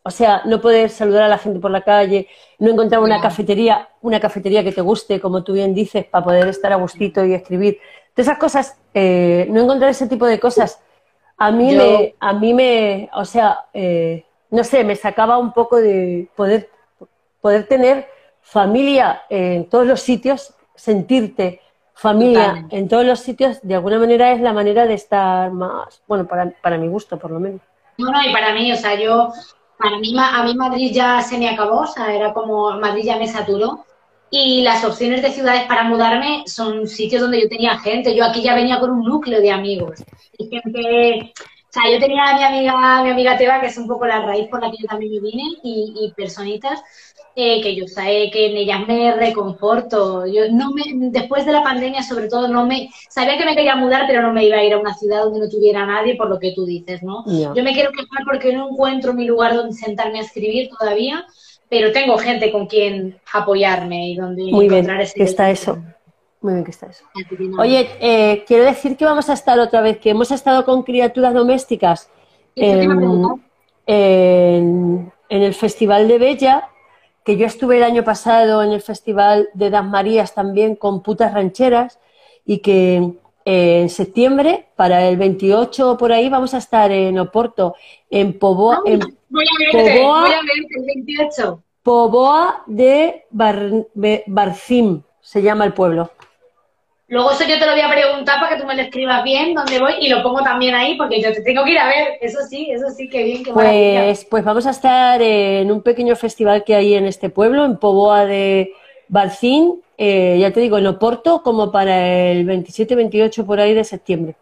o sea, no poder saludar a la gente por la calle, no encontrar una cafetería, una cafetería que te guste, como tú bien dices, para poder estar a gustito y escribir. Todas esas cosas, eh, no encontrar ese tipo de cosas, a mí, Yo... me, a mí me, o sea, eh, no sé, me sacaba un poco de poder, poder tener familia en todos los sitios sentirte familia Totalmente. en todos los sitios, de alguna manera es la manera de estar más, bueno, para, para mi gusto por lo menos. No, no, y para mí, o sea, yo, a mí Madrid ya se me acabó, o sea, era como, Madrid ya me saturó. Y las opciones de ciudades para mudarme son sitios donde yo tenía gente. Yo aquí ya venía con un núcleo de amigos. Y gente, o sea, yo tenía a mi amiga, mi amiga Teba, que es un poco la raíz por la que yo también me vine, y, y personitas eh, que yo sé que en ellas me reconforto. Yo no me, después de la pandemia, sobre todo, no me, sabía que me quería mudar, pero no me iba a ir a una ciudad donde no tuviera nadie, por lo que tú dices, ¿no? Yo me quiero quejar porque no encuentro mi lugar donde sentarme a escribir todavía, pero tengo gente con quien apoyarme y donde Muy bien, encontrar ese que está eso. Muy bien que está eso. Oye, eh, quiero decir que vamos a estar otra vez, que hemos estado con criaturas domésticas en, preguntar. en- en el Festival de Bella, que yo estuve el año pasado en el Festival de Das Marías también con putas rancheras, y que eh, en septiembre, para el 28 o por ahí, vamos a estar en Oporto, en Poboa, en Voy a verte, Poboa- voy a verte el 28. Poboa de Bar- Barcim, se llama el pueblo. Luego eso yo te lo voy a preguntar para que tú me lo escribas bien dónde voy y lo pongo también ahí porque yo te tengo que ir a ver. Eso sí, eso sí, qué bien, qué maravilla. Pues, pues vamos a estar en un pequeño festival que hay en este pueblo, en Poboa de Barcín, eh, ya te digo, en Oporto, como para el 27-28 por ahí de septiembre,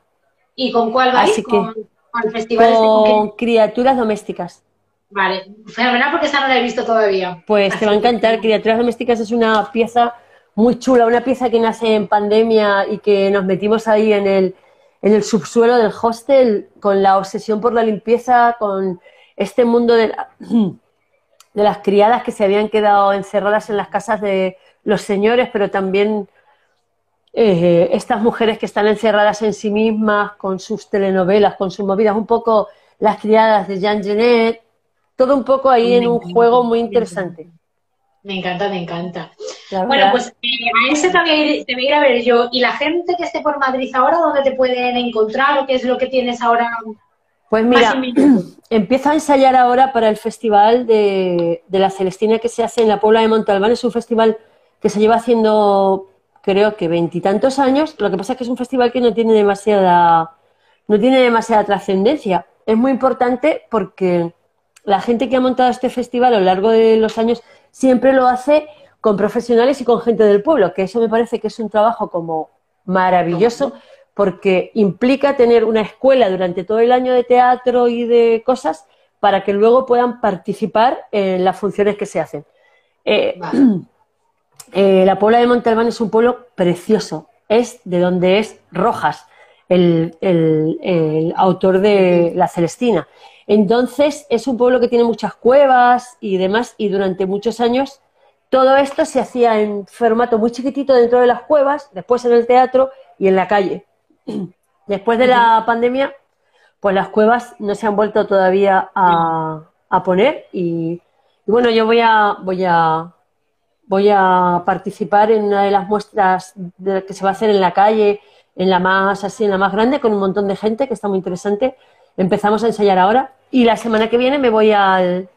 ¿Y con cuál vais? Así que- ¿Con, con este con criaturas domésticas. Vale, fenomenal porque esa no la he visto todavía. Pues te va a encantar. Criaturas Domésticas es una pieza muy chula, una pieza que nace en pandemia y que nos metimos ahí en el, en el subsuelo del hostel con la obsesión por la limpieza, con este mundo de, la- de las criadas que se habían quedado encerradas en las casas de los señores, pero también eh, estas mujeres que están encerradas en sí mismas con sus telenovelas, con sus movidas, un poco las criadas de Jean Genet, todo un poco ahí en un juego muy interesante. Me encanta, me encanta. Bueno, pues eh, a ese te voy, a ir, te voy a ir a ver yo. ¿Y la gente que esté por Madrid ahora, dónde te pueden encontrar o qué es lo que tienes ahora Pues mira, empiezo a ensayar ahora para el festival de, de la Celestina que se hace en la Puebla de Montalbán. Es un festival que se lleva haciendo, creo que veintitantos años. Lo que pasa es que es un festival que no tiene demasiada, no tiene demasiada trascendencia. Es muy importante porque la gente que ha montado este festival a lo largo de los años siempre lo hace con profesionales y con gente del pueblo, que eso me parece que es un trabajo como maravilloso porque implica tener una escuela durante todo el año de teatro y de cosas para que luego puedan participar en las funciones que se hacen. Eh, Vale. eh, la Puebla de Montalbán es un pueblo precioso, es de donde es Rojas, el, el- el autor de La Celestina. Entonces es un pueblo que tiene muchas cuevas y demás, y durante muchos años todo esto se hacía en formato muy chiquitito dentro de las cuevas, después en el teatro y en la calle. Después de la pandemia, pues las cuevas no se han vuelto todavía a, a poner y, y bueno, yo voy a, voy a, voy a participar en una de las muestras de- que se va a hacer en la calle, en la más así, en la más grande, con un montón de gente, que está muy interesante. Empezamos a ensayar ahora y la semana que viene me voy al,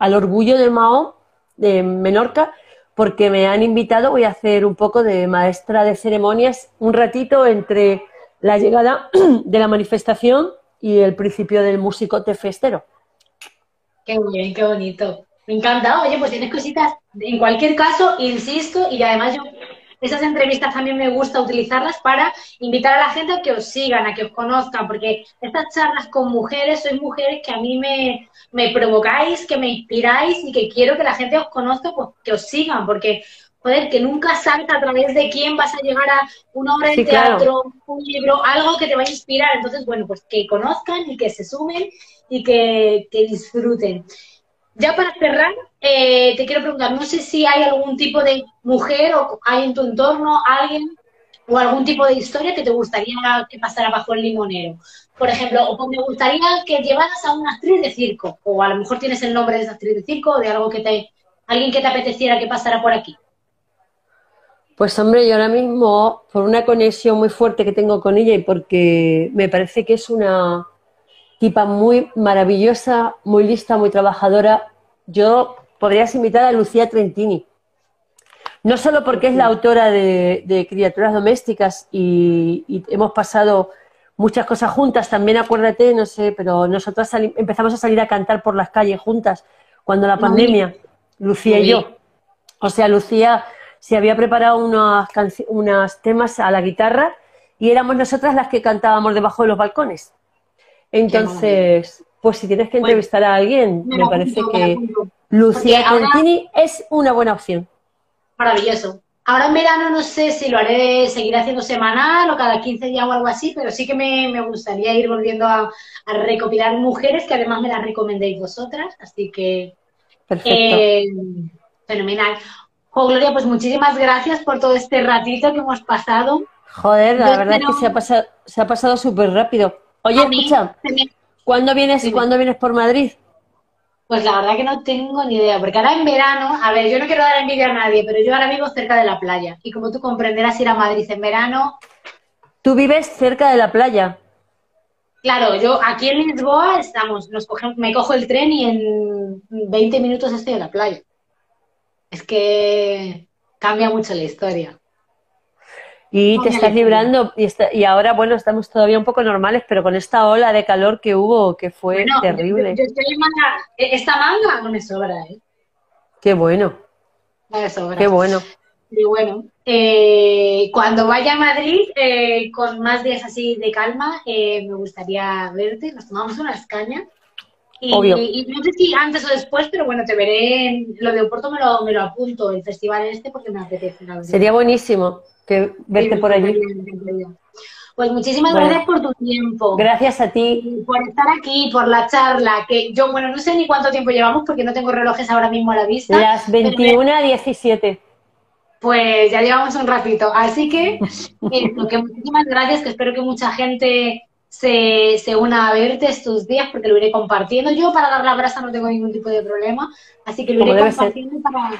al Orgullo de Mahón de Menorca porque me han invitado, voy a hacer un poco de maestra de ceremonias, un ratito entre la llegada de la manifestación y el principio del musicote festero. Qué bien, qué bonito. Me encanta. Oye, pues tienes cositas. En cualquier caso, insisto, y además yo esas entrevistas también me gusta utilizarlas para invitar a la gente a que os sigan, a que os conozcan, porque estas charlas con mujeres, sois mujeres que a mí me, me provocáis, que me inspiráis y que quiero que la gente os conozca, pues que os sigan, porque, joder, que nunca sabes a través de quién vas a llegar a una obra de Sí, claro. teatro, un libro, algo que te va a inspirar. Entonces, bueno, pues que conozcan y que se sumen y que, que disfruten. Ya para cerrar, eh, te quiero preguntar, no sé si hay algún tipo de mujer o hay en tu entorno alguien o algún tipo de historia que te gustaría que pasara bajo el limonero. Por ejemplo, o me gustaría que llevaras a una actriz de circo, o a lo mejor tienes el nombre de esa actriz de circo o de algo que te, alguien que te apeteciera que pasara por aquí. Pues hombre, yo ahora mismo, por una conexión muy fuerte que tengo con ella y porque me parece que es una tipa muy maravillosa, muy lista, muy trabajadora, yo podrías invitar a Lucía Trentini. No solo porque es la autora de, Criaturas Domésticas y, hemos pasado muchas cosas juntas, también acuérdate, no sé, pero nosotras empezamos a salir a cantar por las calles juntas cuando la pandemia, Lucía y yo. O sea, Lucía se había preparado unos, unos temas a la guitarra y éramos nosotras las que cantábamos debajo de los balcones. Entonces, pues si tienes que entrevistar a alguien, me, parece que Lucía Contini es una buena opción. Maravilloso. Ahora en verano no sé si lo haré, seguir haciendo semanal o cada 15 días o algo así, pero sí que me, gustaría ir volviendo a, recopilar mujeres que además me las recomendéis vosotras, así que Perfecto. Eh, fenomenal. Jo, Gloria, pues muchísimas gracias por todo este ratito que hemos pasado. Joder, la verdad es que se ha pasado, se ha pasado súper rápido. Oye, escucha, ¿cuándo vienes, ¿cuándo vienes por Madrid? Pues la verdad que no tengo ni idea, porque ahora en verano, a ver, yo no quiero dar envidia a nadie, pero yo ahora vivo cerca de la playa. Y como tú comprenderás, ir a Madrid en verano. ¿Tú vives cerca de la playa? Claro, yo aquí en Lisboa estamos, nos cogemos, me cojo el tren y en 20 minutos estoy en la playa. Es que cambia mucho la historia. Y te estás librando, y, y, ahora, bueno, estamos todavía un poco normales, pero con esta ola de calor que hubo, que fue terrible. Yo, estoy manga, e, esta manga no me sobra, ¿eh? Qué bueno. me sobra. Qué bueno. Y bueno, eh, cuando vaya a Madrid, eh, con más días así de calma, eh, me gustaría verte, nos tomamos unas cañas. Y, Obvio. y, no sé si antes o después, pero bueno, te veré, en, lo de Oporto me lo, me lo apunto, el festival este, porque me apetece. Sería buenísimo que verte por allí. Pues muchísimas gracias por tu tiempo. Gracias a ti. Por estar aquí, por la charla, que yo, bueno, no sé ni cuánto tiempo llevamos porque no tengo relojes ahora mismo a la vista. Las 21 a 17. Pues ya llevamos un ratito. Así que, que muchísimas gracias, que espero que mucha gente se, se, una a verte estos días porque lo iré compartiendo. Yo para dar la brasa no tengo ningún tipo de problema, así que lo iré compartiendo para,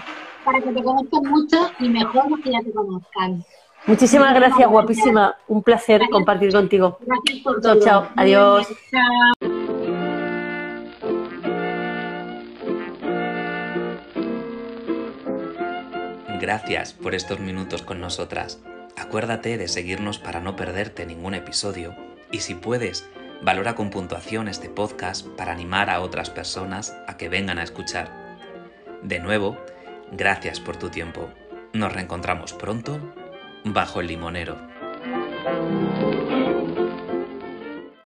para, que te conozcan mucho y mejor los que ya te conozcan. Muchísimas gracias, guapísima. Un placer compartir contigo. Gracias por todo. Chao, chao. Adiós. Chao. Gracias por estos minutos con nosotras. Acuérdate de seguirnos para no perderte ningún episodio y si puedes, valora con puntuación este podcast para animar a otras personas a que vengan a escuchar. De nuevo, gracias por tu tiempo. Nos reencontramos pronto bajo el limonero.